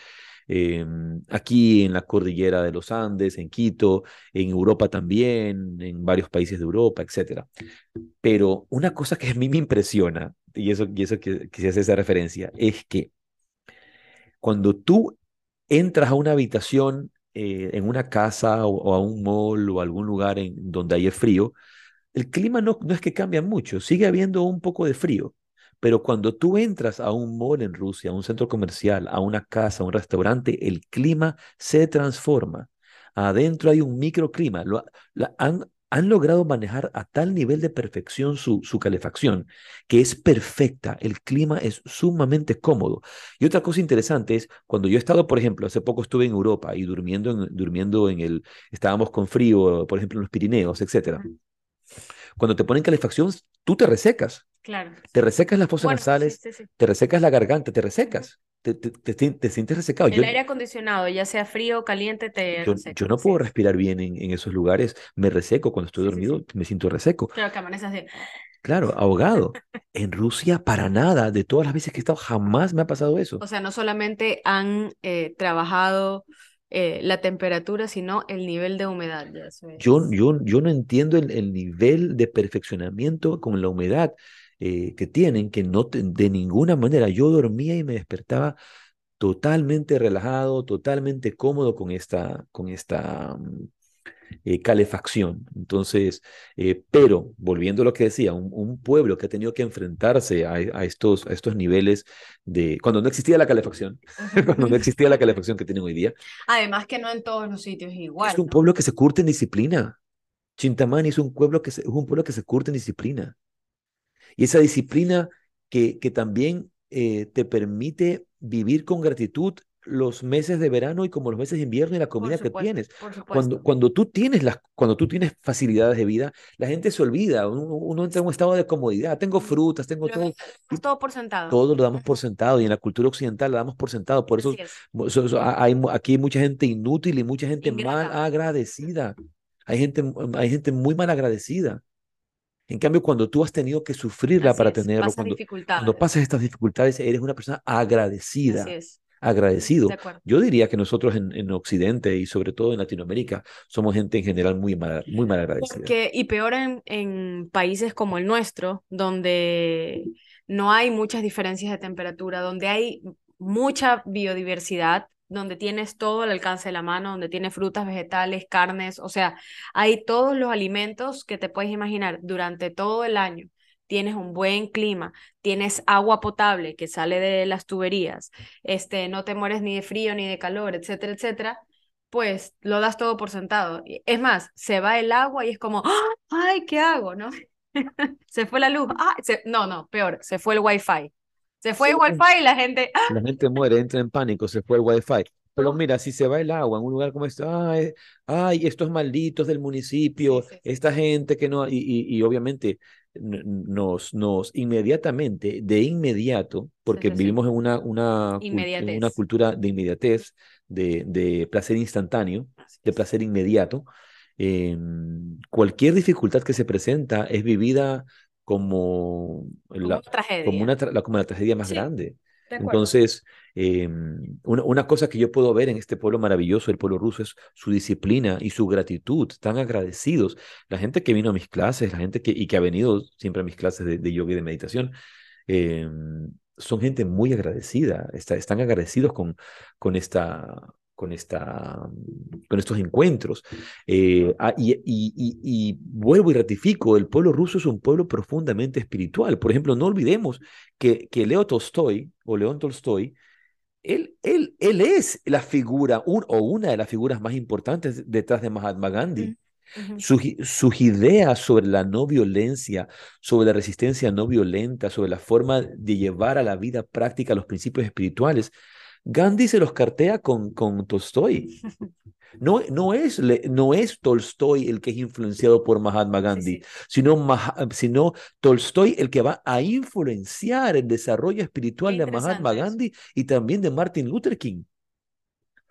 Em, aquí en la cordillera de los Andes, en Quito, en Europa también, en varios países de Europa, etc. Pero una cosa que a mí me impresiona, y eso, y eso que, se hace esa referencia, es que cuando tú entras a una habitación eh, en una casa o, a un mall o algún lugar en donde hay frío, el clima no, no es que cambia mucho, sigue habiendo un poco de frío, pero cuando tú entras a un mall en Rusia, a un centro comercial, a una casa, a un restaurante, el clima se transforma. Adentro hay un microclima. Lo, han, logrado manejar a tal nivel de perfección su, su, calefacción que es perfecta, el clima es sumamente cómodo. Y otra cosa interesante es, cuando yo he estado, por ejemplo, hace poco estuve en Europa y durmiendo en, durmiendo en el, estábamos con frío, por ejemplo, en los Pirineos, etcétera. Cuando te ponen calefacción, tú te resecas. Claro. Te resecas las fosas nasales, te resecas la garganta, te resecas. Te, te, te, sientes resecado. El aire acondicionado, ya sea frío o caliente, te yo, yo no puedo respirar bien en, en, esos lugares. Me reseco cuando estoy dormido, me siento reseco. Claro, que amaneces de... Claro, ahogado. [LAUGHS] En Rusia, para nada. De todas las veces que he estado, jamás me ha pasado eso. O sea, no solamente han eh, trabajado eh, la temperatura, sino el nivel de humedad. yo, yo, yo no entiendo el, nivel de perfeccionamiento con la humedad eh, que tienen, que no de ninguna manera yo dormía y me despertaba totalmente relajado, totalmente cómodo con esta, con esta mm, eh, calefacción. Entonces, eh, pero volviendo a lo que decía, un, pueblo que ha tenido que enfrentarse a, estos, a estos niveles de, cuando no existía la calefacción, [LAUGHS] cuando no existía la calefacción que tienen hoy día. Además que no en todos los sitios igual. Es un pueblo que se curte en disciplina. Chintamani es un pueblo que se, es un pueblo que se curte en disciplina. Y esa disciplina que, que también eh, te permite vivir con gratitud los meses de verano y como los meses de invierno y la comida que tienes. Cuando, cuando, tú tienes las, cuando tú tienes facilidades de vida, la gente se olvida, uno, entra en un estado de comodidad, tengo frutas, tengo todo. Todo por sentado. Todo lo damos por sentado y en la cultura occidental lo damos por sentado. Por eso, hay, aquí hay mucha gente inútil y mucha gente mal agradecida. Hay gente, hay gente muy mal agradecida. En cambio, cuando tú has tenido que sufrirla para tenerlo, cuando, cuando, pasas estas dificultades, eres una persona agradecida. Agradecido. Yo diría que nosotros en, Occidente y sobre todo en Latinoamérica somos gente en general muy mal, muy mal agradecida. y peor en, en países como el nuestro, donde no hay muchas diferencias de temperatura, donde hay mucha biodiversidad, donde tienes todo al alcance de la mano, donde tienes frutas, vegetales, carnes, o sea, hay todos los alimentos que te puedes imaginar durante todo el año tienes un buen clima, tienes agua potable que sale de las tuberías, este, no te mueres ni de frío ni de calor, etcétera, etcétera, pues lo das todo por sentado. Es más, se va el agua y es como, [GASPS] ay, ¿qué hago? ¿No? [LAUGHS] se fue la luz, ah, no, no, peor, se fue el wifi. Se fue el wifi y la gente... ¡ah! La gente muere, entra en pánico, se fue el wifi. Pero mira, si se va el agua en un lugar como este, ay, ay estos malditos del municipio, esta gente que no, y, y obviamente nos, nos inmediatamente, de inmediato, porque vivimos en una, una, una cultura de inmediatez, de, de placer instantáneo, de placer inmediato, em, cualquier dificultad que se presenta es vivida como, la, como, una, como la tragedia más grande. Entonces, em, una, cosa que yo puedo ver en este pueblo maravilloso, el pueblo ruso, es su disciplina y su gratitud. Están agradecidos. La gente que vino a mis clases, la gente que, y que ha venido siempre a mis clases de, yoga y de meditación, em, son gente muy agradecida. están agradecidos con, con esta con, esta, con estos encuentros. Eh, ah, y, y, y, vuelvo y ratifico, el pueblo ruso es un pueblo profundamente espiritual. Por ejemplo, no olvidemos que, que Leo Tolstoy o León Tolstoy, él, él, él es la figura o una de las figuras más importantes detrás de Mahatma Gandhi. sus ideas sobre la no violencia, sobre la resistencia no violenta, sobre la forma de llevar a la vida práctica los principios espirituales, Gandhi se los cartea con, con Tolstoy. No, [LAUGHS] no, es, no es Tolstoy el que es influenciado por Mahatma Gandhi, Sino, sino Tolstoy el que va a influenciar el desarrollo espiritual de Mahatma Gandhi y también de Martin Luther King.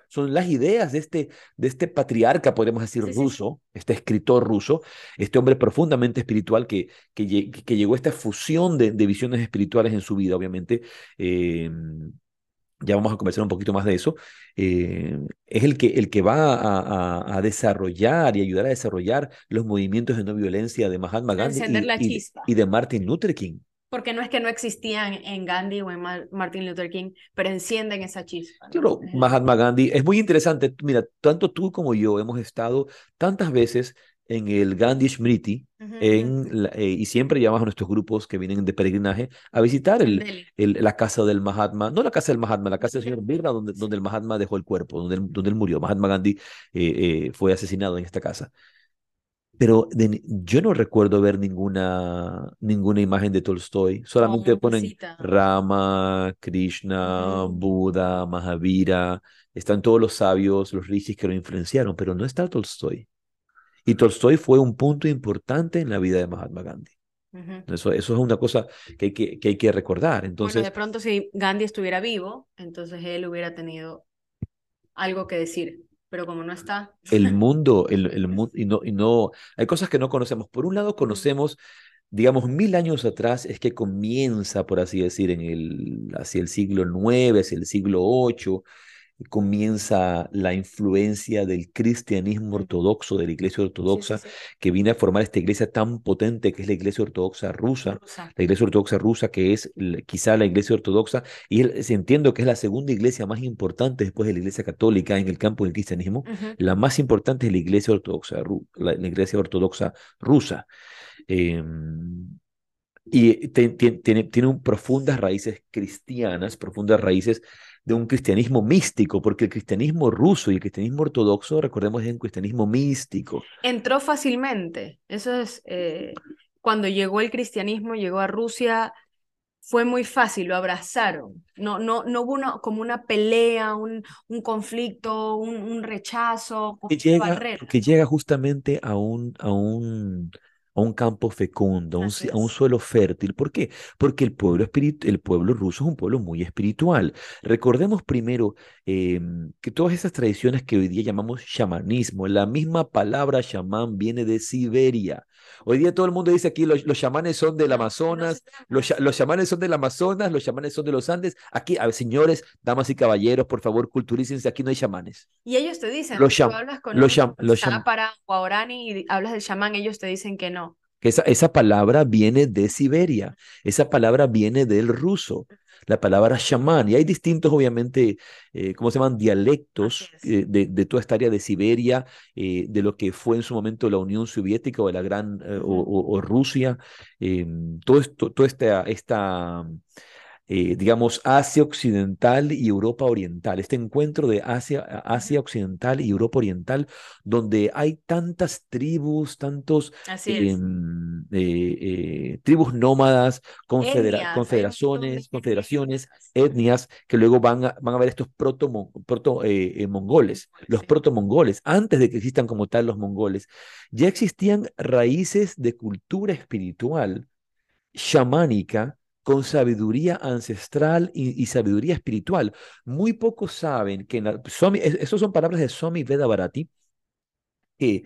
Son las ideas de este, de este patriarca, podemos decir, ruso, este escritor ruso, este hombre profundamente espiritual que, que, que llegó a esta fusión de, de, visiones espirituales en su vida, obviamente. Eh, ya vamos a conversar un poquito más de eso, eh, es el que, el que va a, a, desarrollar y ayudar a desarrollar los movimientos de no violencia de Mahatma Gandhi y, y, de Martin Luther King. Porque no es que no existían en Gandhi o en Martin Luther King, pero encienden esa chispa. Claro, Mahatma Gandhi es muy interesante. Mira, tanto tú como yo hemos estado tantas veces en el Gandhi Smriti, en eh, y siempre llamamos a nuestros grupos que vienen de peregrinaje a visitar el, el, la casa del Mahatma, no la casa del Mahatma, la casa del señor Birla, donde, donde el Mahatma dejó el cuerpo, donde, donde él murió. Mahatma Gandhi eh, eh, fue asesinado en esta casa. Pero yo no recuerdo ver ninguna, ninguna imagen de Tolstoy. Solamente ponen Rama, Krishna, Buda, Mahavira. Están todos los sabios, los rishis que lo influenciaron, pero no está Tolstoy. Y Tolstoy fue un punto importante en la vida de Mahatma Gandhi. eso, eso es una cosa que hay que, que, hay que recordar. Entonces, de pronto si Gandhi estuviera vivo, entonces él hubiera tenido algo que decir, pero como no está. El [LAUGHS] mundo, el, el mundo, y no, y no, hay cosas que no conocemos. Por un lado conocemos, digamos, mil años atrás es que comienza, por así decir, en el, hacia el siglo IX, hacia el siglo VIII, comienza la influencia del cristianismo ortodoxo, de la iglesia ortodoxa, que viene a formar esta iglesia tan potente que es la iglesia ortodoxa rusa, la iglesia ortodoxa rusa que es quizá la iglesia ortodoxa, y entiendo que es la segunda iglesia más importante después de la iglesia católica en el campo del cristianismo, la más importante es la iglesia ortodoxa, la, iglesia ortodoxa rusa. Em, y tiene, tiene profundas raíces cristianas, profundas raíces de un cristianismo místico, porque el cristianismo ruso y el cristianismo ortodoxo, recordemos, es un cristianismo místico. Entró fácilmente. Eso es, eh, cuando llegó el cristianismo, llegó a Rusia, fue muy fácil, lo abrazaron. No, no, no hubo como una pelea, un, un conflicto, un, rechazo. Que llega, que llega justamente a un, a un a un campo fecundo, a un, suelo fértil. ¿Por qué? Porque el pueblo, el pueblo ruso es un pueblo muy espiritual. Recordemos primero em, que todas esas tradiciones que hoy día llamamos chamanismo, la misma palabra chamán viene de Siberia. Hoy día todo el mundo dice aquí los, los chamanes son del Amazonas, los, los chamanes son del Amazonas, los chamanes son de los Andes. Aquí, a ver, señores, damas y caballeros, por favor, culturícense, aquí no hay chamanes. Y ellos te dicen, los, tú hablas con los, los para Guaorani y hablas del chamán, ellos te dicen que no. Esa, esa palabra viene de Siberia, esa palabra viene del ruso la palabra chamán. Y hay distintos, obviamente, eh, ¿cómo se llaman? Dialectos eh, de, toda esta área de Siberia, eh, de lo que fue en su momento la Unión Soviética o la Gran, o, Rusia. Em, todo esto, toda esta, esta eh, digamos, Asia Occidental y Europa Oriental, este encuentro de Asia, Asia Occidental y Europa Oriental, donde hay tantas tribus, tantos em, eh, eh, tribus nómadas, confederaciones, confederaciones, etnias, que luego van a, van a ver estos proto, proto mongoles, los proto mongoles, antes de que existan como tal los mongoles, ya existían raíces de cultura espiritual chamánica con sabiduría ancestral y, sabiduría espiritual. Muy pocos saben que, esas son palabras de Swami Veda Bharati, que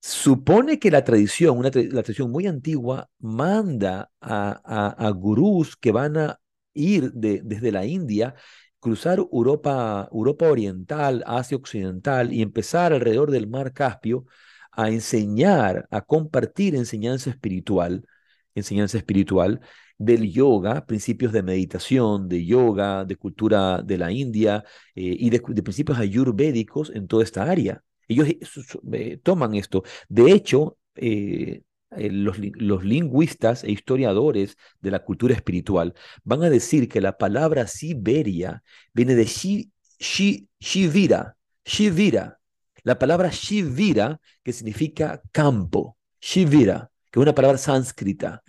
supone que la tradición, una tradición muy antigua, manda a, a, gurús que van a ir de, desde la India, cruzar Europa, Europa Oriental, Asia Occidental y empezar alrededor del mar Caspio a enseñar, a compartir enseñanza espiritual, enseñanza espiritual, del yoga, principios de meditación, de yoga, de cultura de la India eh, y de, principios ayurvédicos en toda esta área. Ellos eh, eh, toman esto. De hecho, los, lingüistas e historiadores de la cultura espiritual van a decir que la palabra Siberia viene de Shivira, Shivira, la palabra Shivira que significa campo, Shivira, que es una palabra sánscrita.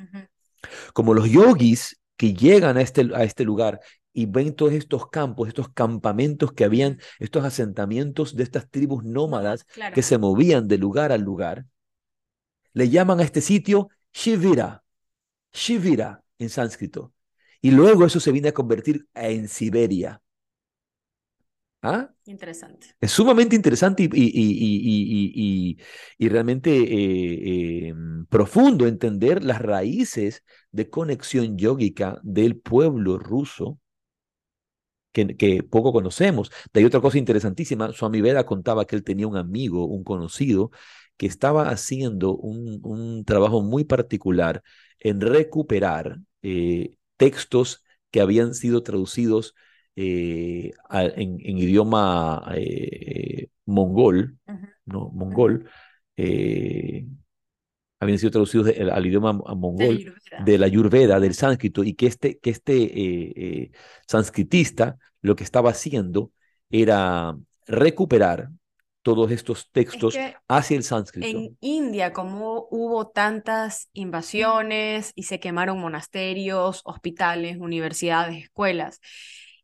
Como los yogis que llegan a este, a este lugar y ven todos estos campos, estos campamentos que habían, estos asentamientos de estas tribus nómadas que se movían de lugar a lugar, le llaman a este sitio Shivira, Shivira en sánscrito. Y luego eso se viene a convertir en Siberia. ¿Ah? Interesante. Es sumamente interesante y, y, y, realmente eh, em, profundo entender las raíces de conexión yógica del pueblo ruso que, que, poco conocemos. De ahí otra cosa interesantísima, Swami Veda contaba que él tenía un amigo, un conocido, que estaba haciendo un, un trabajo muy particular en recuperar eh, textos que habían sido traducidos eh, en, idioma eh, mongol, ¿no? Mongol, eh, habían sido traducidos al idioma mongol de la Ayurveda, del sánscrito, y que este, que este sánscritista lo que estaba haciendo era recuperar todos estos textos hacia el sánscrito. En India, como hubo tantas invasiones y se quemaron monasterios, hospitales, universidades, escuelas,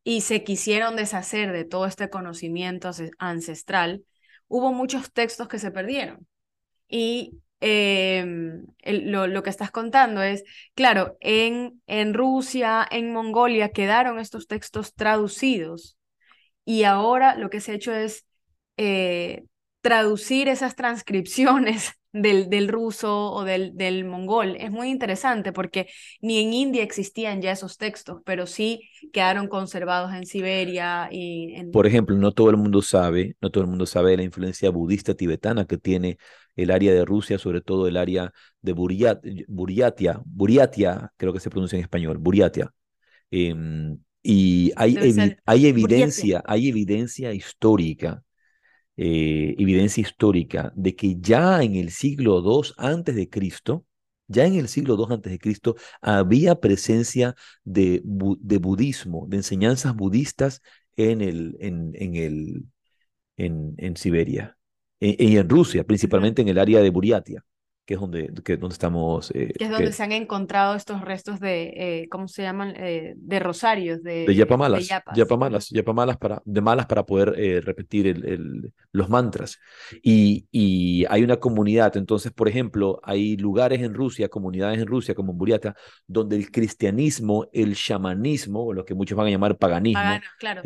y se quisieron deshacer de todo este conocimiento ancestral, hubo muchos textos que se perdieron. Y em, lo, lo, que estás contando es, claro, en, en Rusia, en Mongolia quedaron estos textos traducidos y ahora lo que se ha hecho es eh, traducir esas transcripciones [LAUGHS] del, del ruso o del, del mongol. Es muy interesante porque ni en India existían ya esos textos, pero sí quedaron conservados en Siberia y en... Por ejemplo, no todo el mundo sabe, no todo el mundo sabe la influencia budista tibetana que tiene el área de Rusia, sobre todo el área de Buriatia, Buriatia, creo que se pronuncia en español, Buriatia. Em, y hay, hay evidencia, hay evidencia histórica eh, evidencia histórica de que ya en el siglo II antes de Cristo, ya en el siglo II antes de Cristo había presencia de, de budismo, de enseñanzas budistas en el en, en el en, en Siberia y en, Rusia, principalmente en el área de Buriatia que es donde, que, donde estamos. Eh, que es donde se han encontrado estos restos de, eh, ¿cómo se llaman? Eh, de rosarios, de, de yapamalas. De yapamalas, yapamalas para, de malas para poder eh, repetir el, el, los mantras. Y, y hay una comunidad, entonces, por ejemplo, hay lugares en Rusia, comunidades en Rusia, como en Buriata, donde el cristianismo, el chamanismo, o lo que muchos van a llamar paganismo, claro,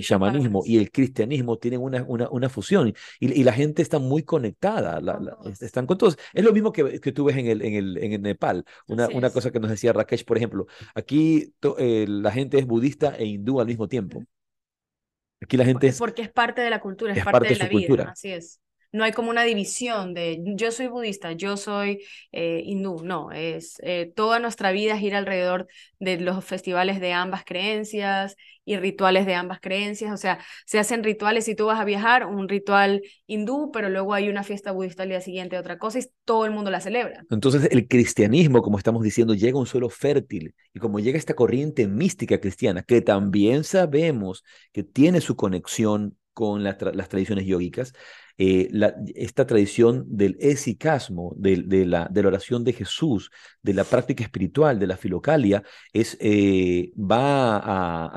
chamanismo y el cristianismo tienen una, una, una fusión y, y, la gente está muy conectada, la, están con todos. Es lo mismo mismo que, que tú ves en el, en el, en el Nepal. Una, una cosa que nos decía Rakesh, por ejemplo, aquí eh, la gente es budista e hindú al mismo tiempo. Aquí la gente es... Porque es parte de la cultura, es, parte, de, la vida, cultura. así es no hay como una división de yo soy budista, yo soy eh, hindú, no, es eh, toda nuestra vida gira alrededor de los festivales de ambas creencias y rituales de ambas creencias, o sea, se hacen rituales si tú vas a viajar, un ritual hindú, pero luego hay una fiesta budista al día siguiente, otra cosa, y todo el mundo la celebra. Entonces el cristianismo, como estamos diciendo, llega a un suelo fértil, y como llega esta corriente mística cristiana, que también sabemos que tiene su conexión con las tradiciones yógicas, eh, esta tradición del esicasmo, de, de, la, de, la, oración de Jesús, de la práctica espiritual, de la filocalia, es, eh, va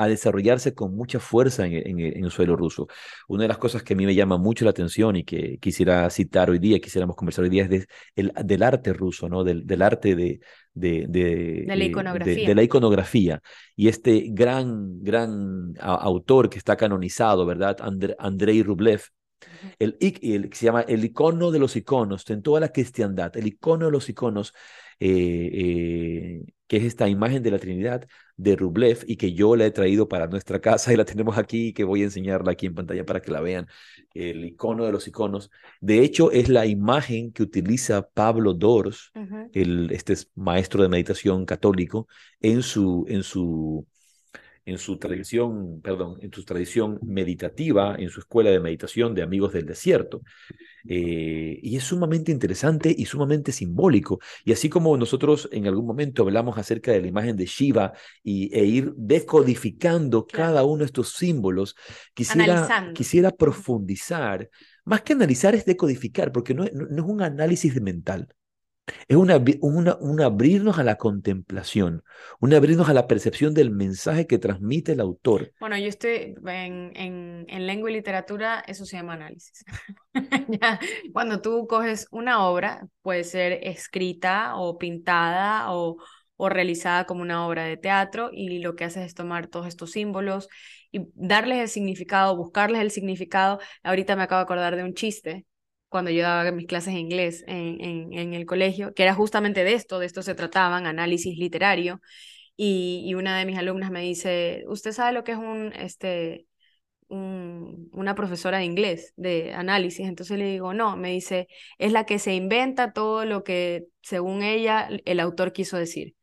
a, desarrollarse con mucha fuerza en, el suelo ruso. Una de las cosas que a mí me llama mucho la atención y que quisiera citar hoy día, quisiéramos conversar hoy día, es el, del arte ruso, ¿no? del, del arte de, de, de, la iconografía. de, la iconografía. Y este gran, gran autor que está canonizado, ¿verdad? Andrei Rublev, el, el, que se llama el icono de los iconos, en toda la cristiandad, el icono de los iconos, eh, eh, que es esta imagen de la Trinidad de Rublev y que yo la he traído para nuestra casa y la tenemos aquí y que voy a enseñarla aquí en pantalla para que la vean, el icono de los iconos. De hecho, es la imagen que utiliza Pablo Dors, el, este maestro de meditación católico, en su, en su en su tradición, perdón, en su tradición meditativa, en su escuela de meditación de amigos del desierto. Eh, y es sumamente interesante y sumamente simbólico. Y así como nosotros en algún momento hablamos acerca de la imagen de Shiva y, e ir decodificando cada uno de estos símbolos, quisiera, quisiera profundizar. Más que analizar es decodificar, porque no, no es un análisis mental. Es una, un abrirnos a la contemplación, un abrirnos a la percepción del mensaje que transmite el autor. Bueno, yo estoy en, en, en lengua y literatura, eso se llama análisis. [LAUGHS] cuando tú coges una obra, puede ser escrita o pintada o, o realizada como una obra de teatro y lo que haces es tomar todos estos símbolos y darles el significado, buscarles el significado. Ahorita me acabo de acordar de un chiste cuando yo daba mis clases de inglés en, en, el colegio, que era justamente de esto, de esto se trataban, análisis literario, y, y, una de mis alumnas me dice, ¿usted sabe lo que es un, este, un, una profesora de inglés, de análisis? Entonces le digo, no, me dice, es la que se inventa todo lo que, según ella, el autor quiso decir.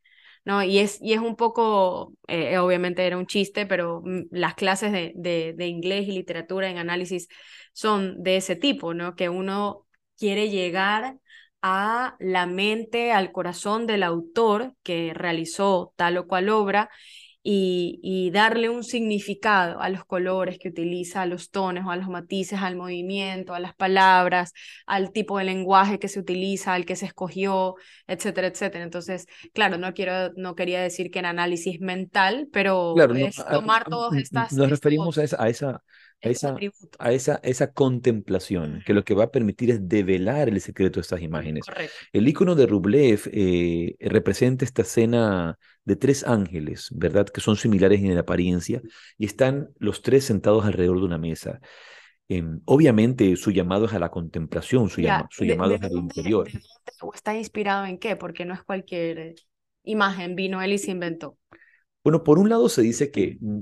¿No? Y es, y es un poco, eh, obviamente era un chiste, pero mm, las clases de, de, de inglés y literatura en análisis son de ese tipo, ¿no? Que uno quiere llegar a la mente, al corazón del autor que realizó tal o cual obra y, darle un significado a los colores que utiliza, a los tonos, a los matices, al movimiento, a las palabras, al tipo de lenguaje que se utiliza, al que se escogió, etcétera, etcétera. Entonces, claro, no quiero, no quería decir que en análisis mental, pero es tomar todas estas. Nos referimos a esa, a esa a esa, a esa, esa contemplación, que lo que va a permitir es develar el secreto de estas imágenes. El icono de Rublev eh, representa esta escena de tres ángeles, ¿verdad? Que son similares en apariencia y están los tres sentados alrededor de una mesa. Em, obviamente su llamado es a la contemplación, su, su llamado es al interior. ¿O está inspirado en qué? Porque no es cualquier imagen, vino él y se inventó. Bueno, por un lado se dice que mm,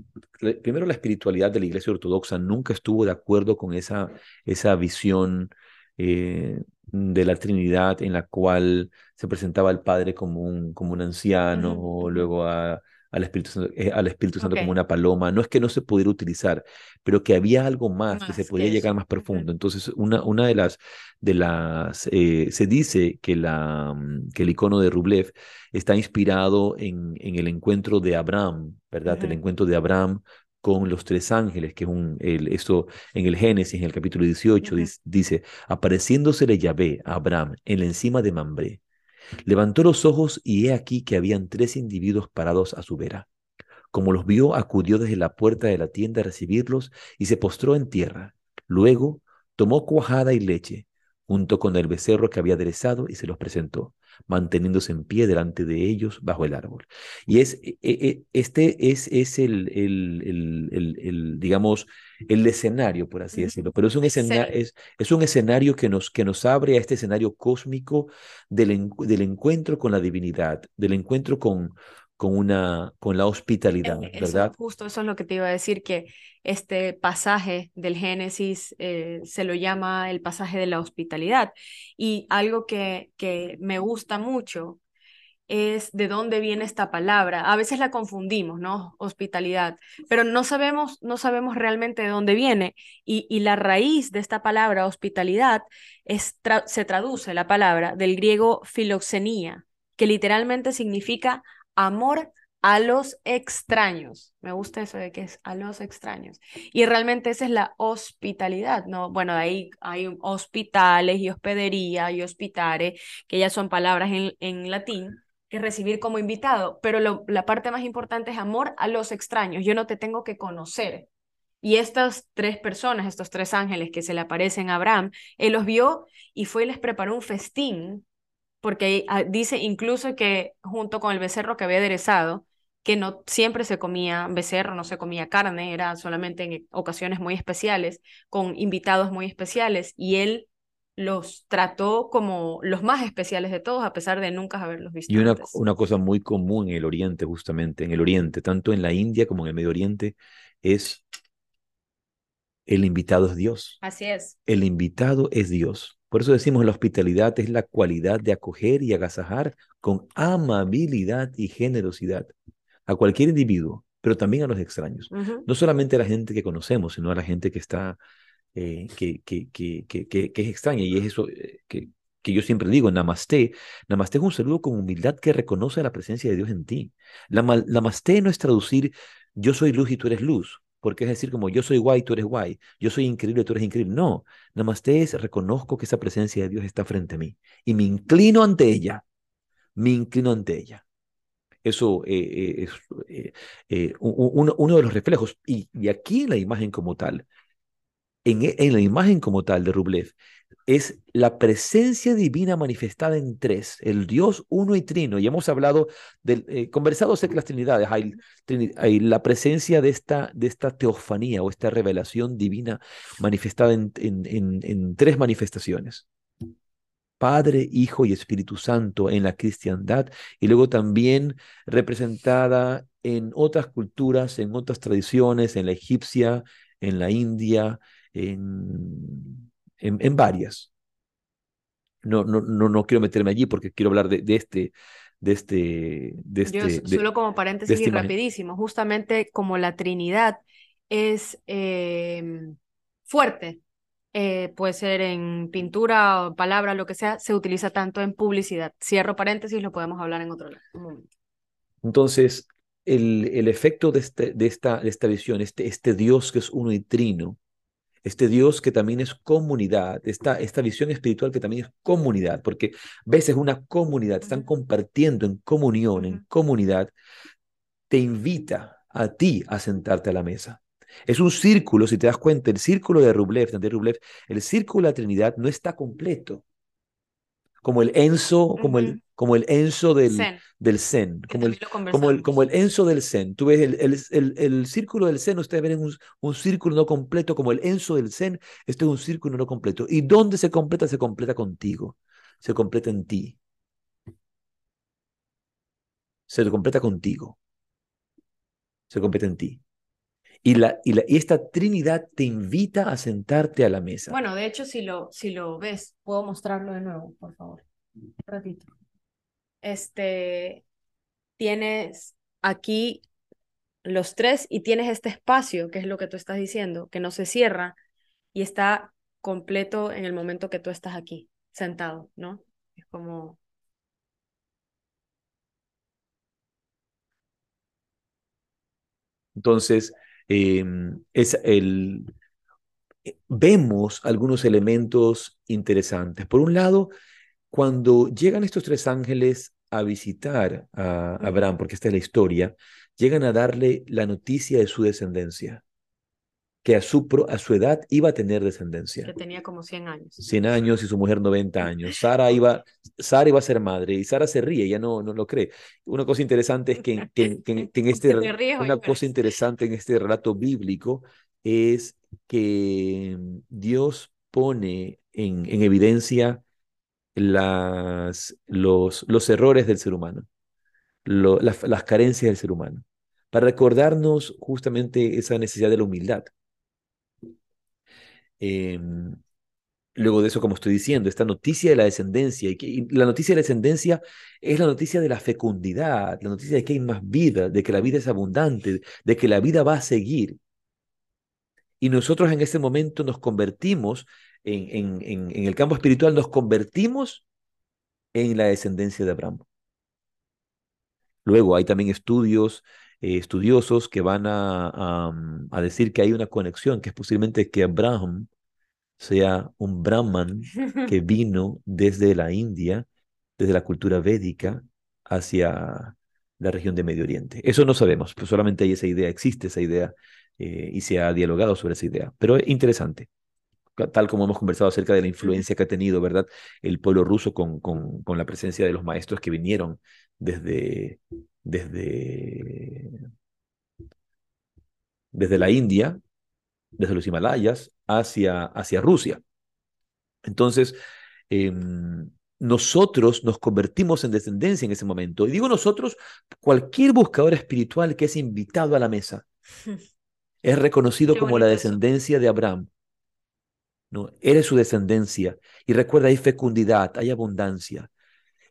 primero la espiritualidad de la Iglesia Ortodoxa nunca estuvo de acuerdo con esa, esa visión eh, de la Trinidad en la cual se presentaba al Padre como un, como un anciano, o luego a, al Espíritu Santo, eh, al Espíritu Santo como una paloma. No es que no se pudiera utilizar, pero que había algo más, que se podía llegar más profundo. Entonces, una, una de las, de las eh, se dice que, la, mm, que el icono de Rublev está inspirado en, en el encuentro de Abraham, ¿verdad? El encuentro de Abraham con los tres ángeles, que es un, el, esto en el Génesis, en el capítulo 18, dice, apareciéndosele Yahvé a Abraham en la encima de Mambré, Levantó los ojos y he aquí que habían tres individuos parados a su vera. Como los vio, acudió desde la puerta de la tienda a recibirlos y se postró en tierra. Luego tomó cuajada y leche, junto con el becerro que había aderezado, y se los presentó. manteniéndose en pie delante de ellos bajo el árbol. Y es, e, e, e, este es, es el, el, el, el, digamos, el escenario, por así decirlo, pero es un, escenario, es, es, un escenario que nos, que nos abre a este escenario cósmico del, del encuentro con la divinidad, del encuentro con, con, una, con la hospitalidad, ¿verdad? Justo eso es lo que te iba a decir, que este pasaje del Génesis eh, se lo llama el pasaje de la hospitalidad. Y algo que, que me gusta mucho es de dónde viene esta palabra. A veces la confundimos, ¿no? Hospitalidad, pero no sabemos, no sabemos realmente de dónde viene. Y, y la raíz de esta palabra, hospitalidad, es se traduce la palabra del griego filoxenía, que literalmente significa amor a los extraños. Me gusta eso de que es a los extraños. Y realmente esa es la hospitalidad, ¿no? Bueno, ahí hay hospitales y hospedería y hospitare, que ya son palabras en, en latín, que recibir como invitado, pero la parte más importante es amor a los extraños. Yo no te tengo que conocer. Y estas tres personas, estos tres ángeles que se le aparecen a Abraham, él los vio y fue y les preparó un festín porque ah, dice incluso que junto con el becerro que había aderezado, que no siempre se comía becerro, no se comía carne, era solamente en ocasiones muy especiales, con invitados muy especiales, y él los trató como los más especiales de todos, a pesar de nunca haberlos visto. Y una, una cosa muy común en el Oriente, justamente, en el Oriente, tanto en la India como en el Medio Oriente, es el invitado es Dios. Así es. El invitado es Dios. Por eso decimos la hospitalidad es la cualidad de acoger y agasajar con amabilidad y generosidad a cualquier individuo, pero también a los extraños. No solamente a la gente que conocemos, sino a la gente que está, eh, que, que, que, que, es extraña. Y es eso eh, que, que yo siempre digo, namaste. Namaste es un saludo con humildad que reconoce la presencia de Dios en ti. La, namaste no es traducir yo soy luz y tú eres luz porque es decir como yo soy guay, tú eres guay, yo soy increíble, tú eres increíble. No, namaste es reconozco que esa presencia de Dios está frente a mí y me inclino ante ella, me inclino ante ella. Eso eh, eh, es eh, uno, uno, de los reflejos. Y, y, aquí en la imagen como tal, en, en la imagen como tal de Rublev, es la presencia divina manifestada en tres, el Dios uno y trino. Y hemos hablado, eh, conversado acerca de las trinidades, hay, hay, la presencia de esta, de esta teofanía o esta revelación divina manifestada en, en, en, tres manifestaciones. Padre, Hijo y Espíritu Santo en la cristiandad y luego también representada en otras culturas, en otras tradiciones, en la egipcia, en la india, en en, varias. No, no, no, no quiero meterme allí porque quiero hablar de, de este, de este, de este. solo como paréntesis y este rapidísimo, justamente como la Trinidad es em, fuerte, eh, puede ser en pintura o palabra, lo que sea, se utiliza tanto en publicidad. Cierro paréntesis, lo podemos hablar en otro momento. Entonces, el, el efecto de, este, de, esta, de esta visión, este, este Dios que es uno y trino, este Dios que también es comunidad, esta, esta visión espiritual que también es comunidad, porque ves es una comunidad, están compartiendo en comunión, en comunidad, te invita a ti a sentarte a la mesa. Es un círculo, si te das cuenta, el círculo de Rublev, de Rublev, el círculo de la Trinidad no está completo como el Enzo, como, el, como el Enzo del Zen, del zen como, el, como, el, como el Enzo del Zen. Tú ves el, el, el, círculo del Zen, ustedes ven un, un, círculo no completo, como el Enzo del Zen, este es un círculo no completo. ¿Y dónde se completa? Se completa contigo, se completa en ti. Se completa contigo. Se completa en ti. Y, la, y, la, y, esta Trinidad te invita a sentarte a la mesa. Bueno, de hecho, si lo, si lo ves, puedo mostrarlo de nuevo, por favor. Un ratito. Este, tienes aquí los tres y tienes este espacio, que es lo que tú estás diciendo, que no se cierra y está completo en el momento que tú estás aquí, sentado, ¿no? Es como Entonces, Em, es el, eh, vemos algunos elementos interesantes. Por un lado, cuando llegan estos tres ángeles a visitar a Abraham, porque esta es la historia, llegan a darle la noticia de su descendencia. Que a su, a su edad iba a tener descendencia. Que tenía como 100 años. 100 años y su mujer 90 años. Sara iba, Sara iba a ser madre y Sara se ríe, ella no, no lo cree. Una cosa interesante es que, que, en este, [LAUGHS] una cosa interesante en este relato bíblico es que Dios pone en, en evidencia las, los, los errores del ser humano, las, las carencias del ser humano, para recordarnos justamente esa necesidad de la humildad. Em, luego de eso, como estoy diciendo, esta noticia de la descendencia, y, la noticia de la descendencia es la noticia de la fecundidad, la noticia de que hay más vida, de que la vida es abundante, de que la vida va a seguir. Y nosotros en ese momento nos convertimos en, el campo espiritual, nos convertimos en la descendencia de Abraham. Luego hay también estudios, eh, estudiosos que van a, a, decir que hay una conexión, que es posiblemente que Abraham sea un Brahman [LAUGHS] que vino desde la India, desde la cultura védica, hacia la región de Medio Oriente. Eso no sabemos, pero solamente hay esa idea, existe esa idea eh, y se ha dialogado sobre esa idea. Pero es interesante, tal como hemos conversado acerca de la influencia que ha tenido, ¿verdad? El pueblo ruso con, con, con la presencia de los maestros que vinieron desde, desde, desde la India, desde los Himalayas, hacia, hacia Rusia. Entonces, em, nosotros nos convertimos en descendencia en ese momento. Y digo nosotros, cualquier buscador espiritual que es invitado a la mesa [LAUGHS] es reconocido como la descendencia de Abraham. ¿no? Eres su descendencia. Y recuerda, hay fecundidad, hay abundancia.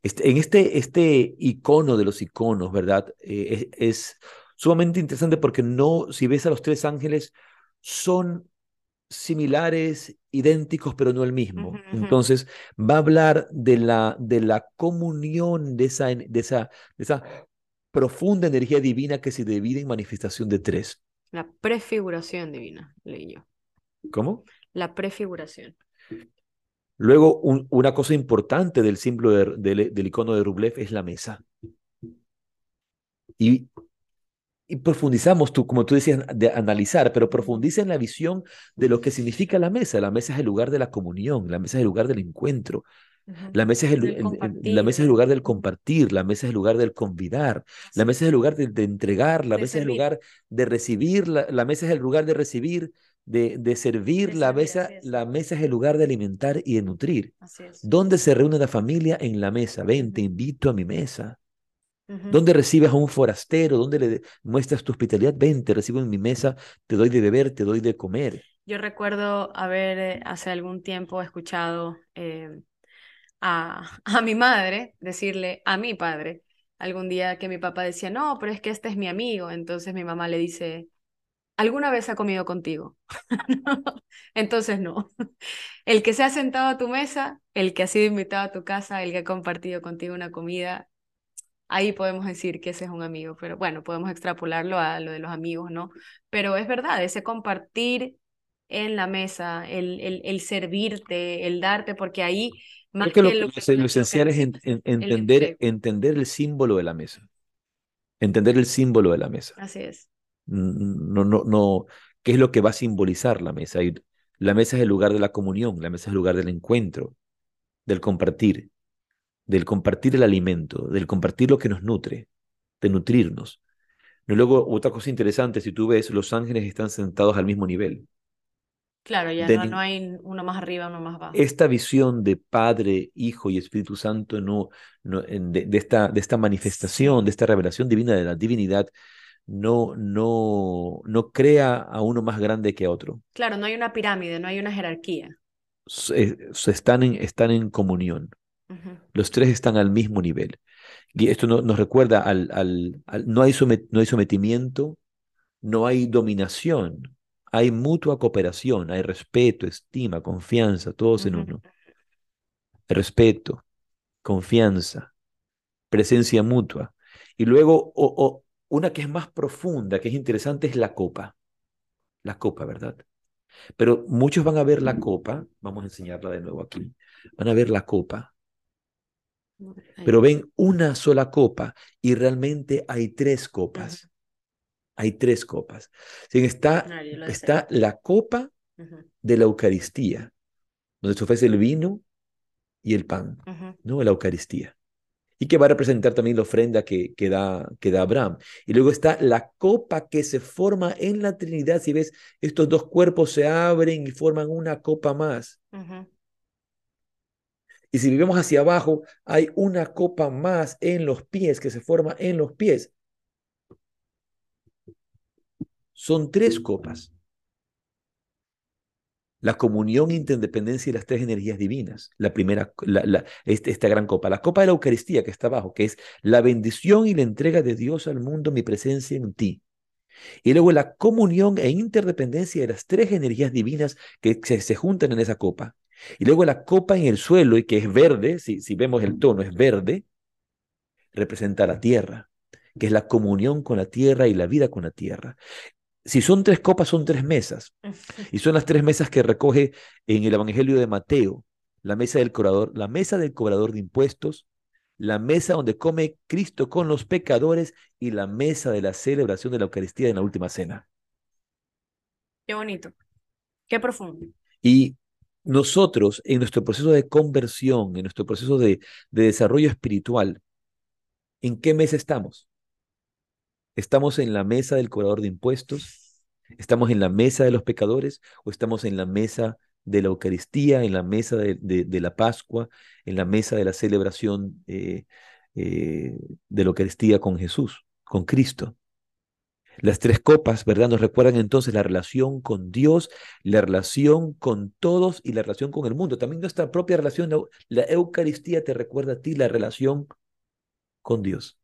Este, en este, este icono de los iconos, ¿verdad? Eh, es, sumamente interesante porque no, si ves a los tres ángeles, son similares, idénticos, pero no el mismo. Entonces, va a hablar de la, de la comunión de esa, de, esa, de esa profunda energía divina que se divide en manifestación de tres. La prefiguración divina, leí yo. ¿Cómo? La prefiguración. Luego, una cosa importante del símbolo del icono de Rublev es la mesa. Y, y, profundizamos, tú, como tú decías, de analizar, pero profundiza en la visión de lo que significa la mesa. La mesa es el lugar de la comunión, la mesa es el lugar del encuentro, la mesa, es el, la mesa es el lugar del compartir, la mesa es el lugar del convidar, la mesa es el lugar de, entregar, la mesa es el lugar de recibir, la, mesa es el lugar de recibir, de, servir, la, mesa, la mesa es el lugar de alimentar y de nutrir. ¿Dónde se reúne la familia? En la mesa. Ven, te invito a mi mesa. ¿Dónde recibes a un forastero? ¿Dónde le muestras tu hospitalidad? Ven, te recibo en mi mesa, te doy de beber, te doy de comer. Yo recuerdo haber eh, hace algún tiempo escuchado eh, a, [LAUGHS] a mi madre decirle a mi padre algún día que mi papá decía, no, pero es que este es mi amigo. Entonces mi mamá le dice, ¿alguna vez ha comido contigo? [LAUGHS] Entonces no. El que se ha sentado a tu mesa, el que ha sido invitado a tu casa, el que ha compartido contigo una comida, ahí podemos decir que ese es un amigo, pero bueno, podemos extrapolarlo a lo de los amigos, ¿no? Pero es verdad, ese compartir en la mesa, el, el, el servirte, el darte, porque ahí más que, lo, esencial es entender, entender el símbolo de la mesa. Entender el símbolo de la mesa. Así es no, no, no, ¿qué es lo que va a simbolizar la mesa? La mesa es el lugar de la comunión, la mesa es el lugar del encuentro, del compartir, del compartir el alimento, del compartir lo que nos nutre, de nutrirnos. Y luego, otra cosa interesante, si tú ves, los ángeles están sentados al mismo nivel. Claro, ya no, hay uno más arriba, uno más abajo. Esta visión de Padre, Hijo y Espíritu Santo no, no de, esta, de esta manifestación, de esta revelación divina de la divinidad, no, no, no crea a uno más grande que a otro. Claro, no hay una pirámide, no hay una jerarquía. Se, están, en, están en comunión. Los tres están al mismo nivel. Y esto nos recuerda al, al, no, hay no hay sometimiento, no hay dominación, hay mutua cooperación, hay respeto, estima, confianza, todos en uno. Respeto, confianza, presencia mutua. Y luego o, una que es más profunda, que es interesante, es la copa. La copa, ¿verdad? Pero muchos van a ver la copa, vamos a enseñarla de nuevo aquí, van a ver la copa, pero ven una sola copa y realmente hay tres copas. hay tres copas. Está, está la copa de la Eucaristía, donde se ofrece el vino y el pan, ¿no? La Eucaristía. Y que va a representar también la ofrenda que, que, da, que da Abraham. Y luego está la copa que se forma en la Trinidad. Si ves, estos dos cuerpos se abren y forman una copa más. Y si vivimos hacia abajo, hay una copa más en los pies que se forma en los pies. Son tres copas. La comunión, interdependencia y las tres energías divinas. La primera, este, esta gran copa. La copa de la Eucaristía que está abajo, que es la bendición y la entrega de Dios al mundo, mi presencia en ti. Y luego la comunión e interdependencia de las tres energías divinas que se, juntan en esa copa. Y luego la copa en el suelo, y que es verde, si, si vemos el tono, es verde, representa la tierra, que es la comunión con la tierra y la vida con la tierra si son tres copas, son tres mesas. [LAUGHS] Y son las tres mesas que recoge en el Evangelio de Mateo, la mesa del cobrador, la mesa del cobrador de impuestos, la mesa donde come Cristo con los pecadores y la mesa de la celebración de la Eucaristía en la última cena. Qué bonito, qué profundo. Y nosotros, en nuestro proceso de conversión, en nuestro proceso de, de desarrollo espiritual, ¿en qué mesa estamos? ¿Estamos en la mesa del cobrador de impuestos? ¿Estamos en la mesa de los pecadores? ¿O estamos en la mesa de la Eucaristía, en la mesa de, la Pascua, en la mesa de la celebración eh, eh, de la Eucaristía con Jesús, con Cristo? Las tres copas, ¿verdad? Nos recuerdan entonces la relación con Dios, la relación con todos y la relación con el mundo. También nuestra propia relación, la Eucaristía te recuerda a ti la relación con Dios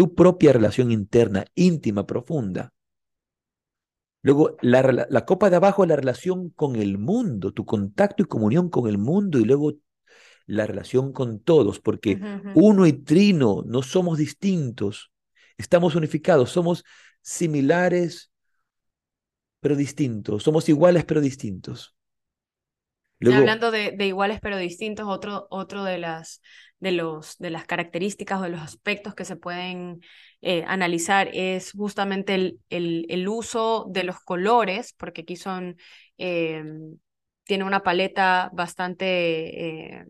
tu propia relación interna, íntima, profunda. Luego, la, copa de abajo es la relación con el mundo, tu contacto y comunión con el mundo, y luego la relación con todos, porque uno y trino no somos distintos, estamos unificados, somos similares pero distintos, somos iguales pero distintos. Hablando de, iguales pero distintos, otro, otro de, las, de, los, de las características o de los aspectos que se pueden eh, analizar es justamente el, el, el, uso de los colores, porque aquí son, eh, tiene una paleta bastante,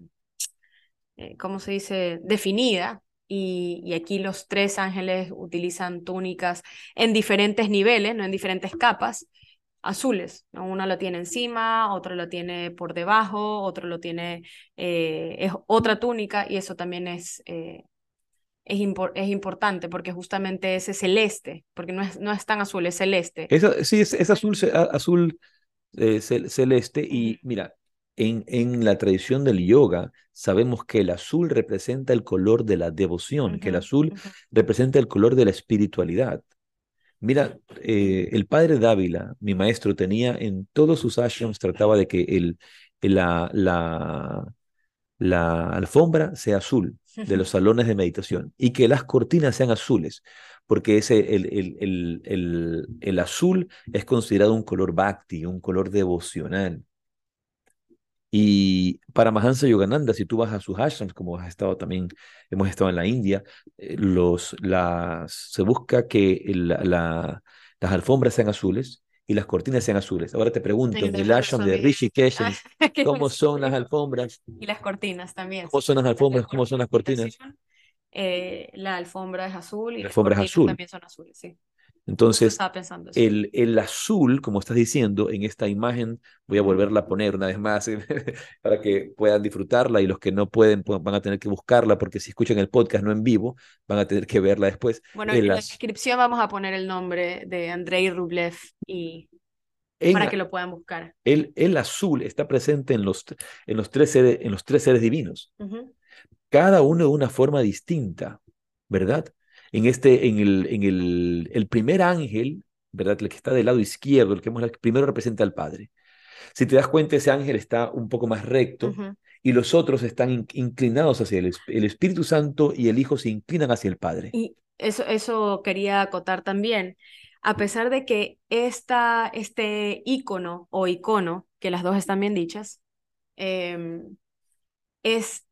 eh, ¿cómo se dice?, definida. Y, y, aquí los tres ángeles utilizan túnicas en diferentes niveles, no en diferentes capas azules. ¿no? Uno lo tiene encima, otro lo tiene por debajo, otro lo tiene, eh, es otra túnica y eso también es, eh, es, es, importante porque justamente ese celeste, porque no es, no es tan azul, es celeste. sí, es, azul, azul eh, celeste y mira, en, en, la tradición del yoga sabemos que el azul representa el color de la devoción, que el azul representa el color de la espiritualidad. Mira, eh, el padre Dávila, mi maestro, tenía en todos sus ashrams, trataba de que el, la, la, la alfombra sea azul de los [LAUGHS] salones de meditación y que las cortinas sean azules, porque ese, el, el, el, el azul es considerado un color bhakti, un color devocional. Y para Mahansa Yogananda, si tú vas a sus ashrams, como has estado también, hemos estado en la India, eh, los, las, se busca que la, las alfombras sean azules y las cortinas sean azules. Ahora te pregunto, en el ashram de Rishikesh, ah, [LAUGHS] ¿cómo son las alfombras? Y las cortinas también. ¿Cómo son las alfombras? ¿Cómo son las cortinas? Eh, la alfombra es azul y la alfombra las es azul. también son azules, sí. Entonces, el, el, azul, como estás diciendo, en esta imagen, voy a volverla a poner una vez más [LAUGHS] para que puedan disfrutarla y los que no pueden van a tener que buscarla porque si escuchan el podcast no en vivo, van a tener que verla después. Bueno, en la descripción vamos a poner el nombre de Andrei Rublev y para que lo puedan buscar. El, el azul está presente en los, en los, tres, seres, en los tres seres divinos. Cada uno de una forma distinta, ¿verdad? En este, en el, en el, el primer ángel, ¿verdad? El que está del lado izquierdo, el que primero representa al Padre. Si te das cuenta, ese ángel está un poco más recto y los otros están inclinados hacia el, el, Espíritu Santo y el Hijo se inclinan hacia el Padre. Y eso, eso quería acotar también. A pesar de que esta, este icono o icono, que las dos están bien dichas, em, es,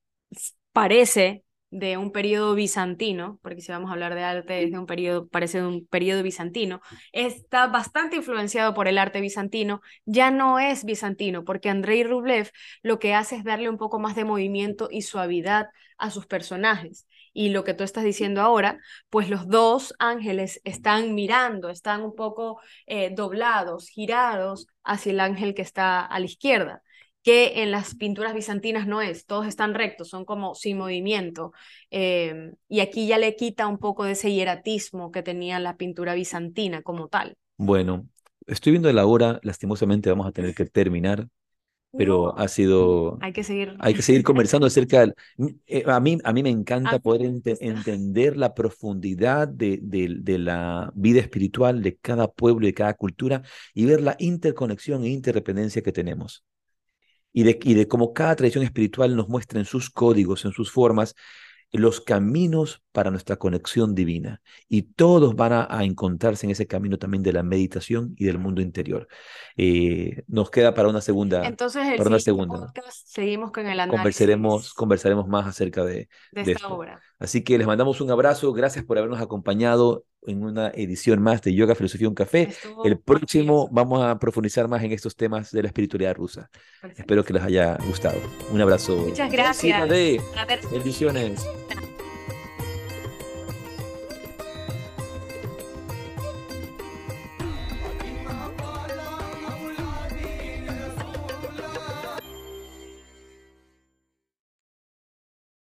parece de un periodo bizantino, porque si vamos a hablar de arte desde un periodo, parece de un periodo bizantino, está bastante influenciado por el arte bizantino, ya no es bizantino, porque Andrei Rublev lo que hace es darle un poco más de movimiento y suavidad a sus personajes. Y lo que tú estás diciendo ahora, pues los dos ángeles están mirando, están un poco eh, doblados, girados hacia el ángel que está a la izquierda que en las pinturas bizantinas no es, todos están rectos, son como sin movimiento. Em, y aquí ya le quita un poco de ese hieratismo que tenía la pintura bizantina como tal. Bueno, estoy viendo la hora, lastimosamente vamos a tener que terminar, pero ha sido... Hay que seguir. Hay que seguir conversando acerca... Del, eh, a, mí, a mí me encanta poder entender la profundidad de, de, la vida espiritual de cada pueblo y de cada cultura y ver la interconexión e interdependencia que tenemos y de, y de cómo cada tradición espiritual nos muestra en sus códigos, en sus formas, los caminos para nuestra conexión divina. Y todos van a, encontrarse en ese camino también de la meditación y del mundo interior. Eh, nos queda para una segunda. Entonces, el para una segunda. seguimos con el análisis. Conversaremos, conversaremos más acerca de, de esta obra. Así que les mandamos un abrazo. Gracias por habernos acompañado en una edición más de Yoga, Filosofía, un Café. el próximo vamos a profundizar más en estos temas de la espiritualidad rusa. Espero que les haya gustado. Un abrazo. Muchas gracias. Bendiciones.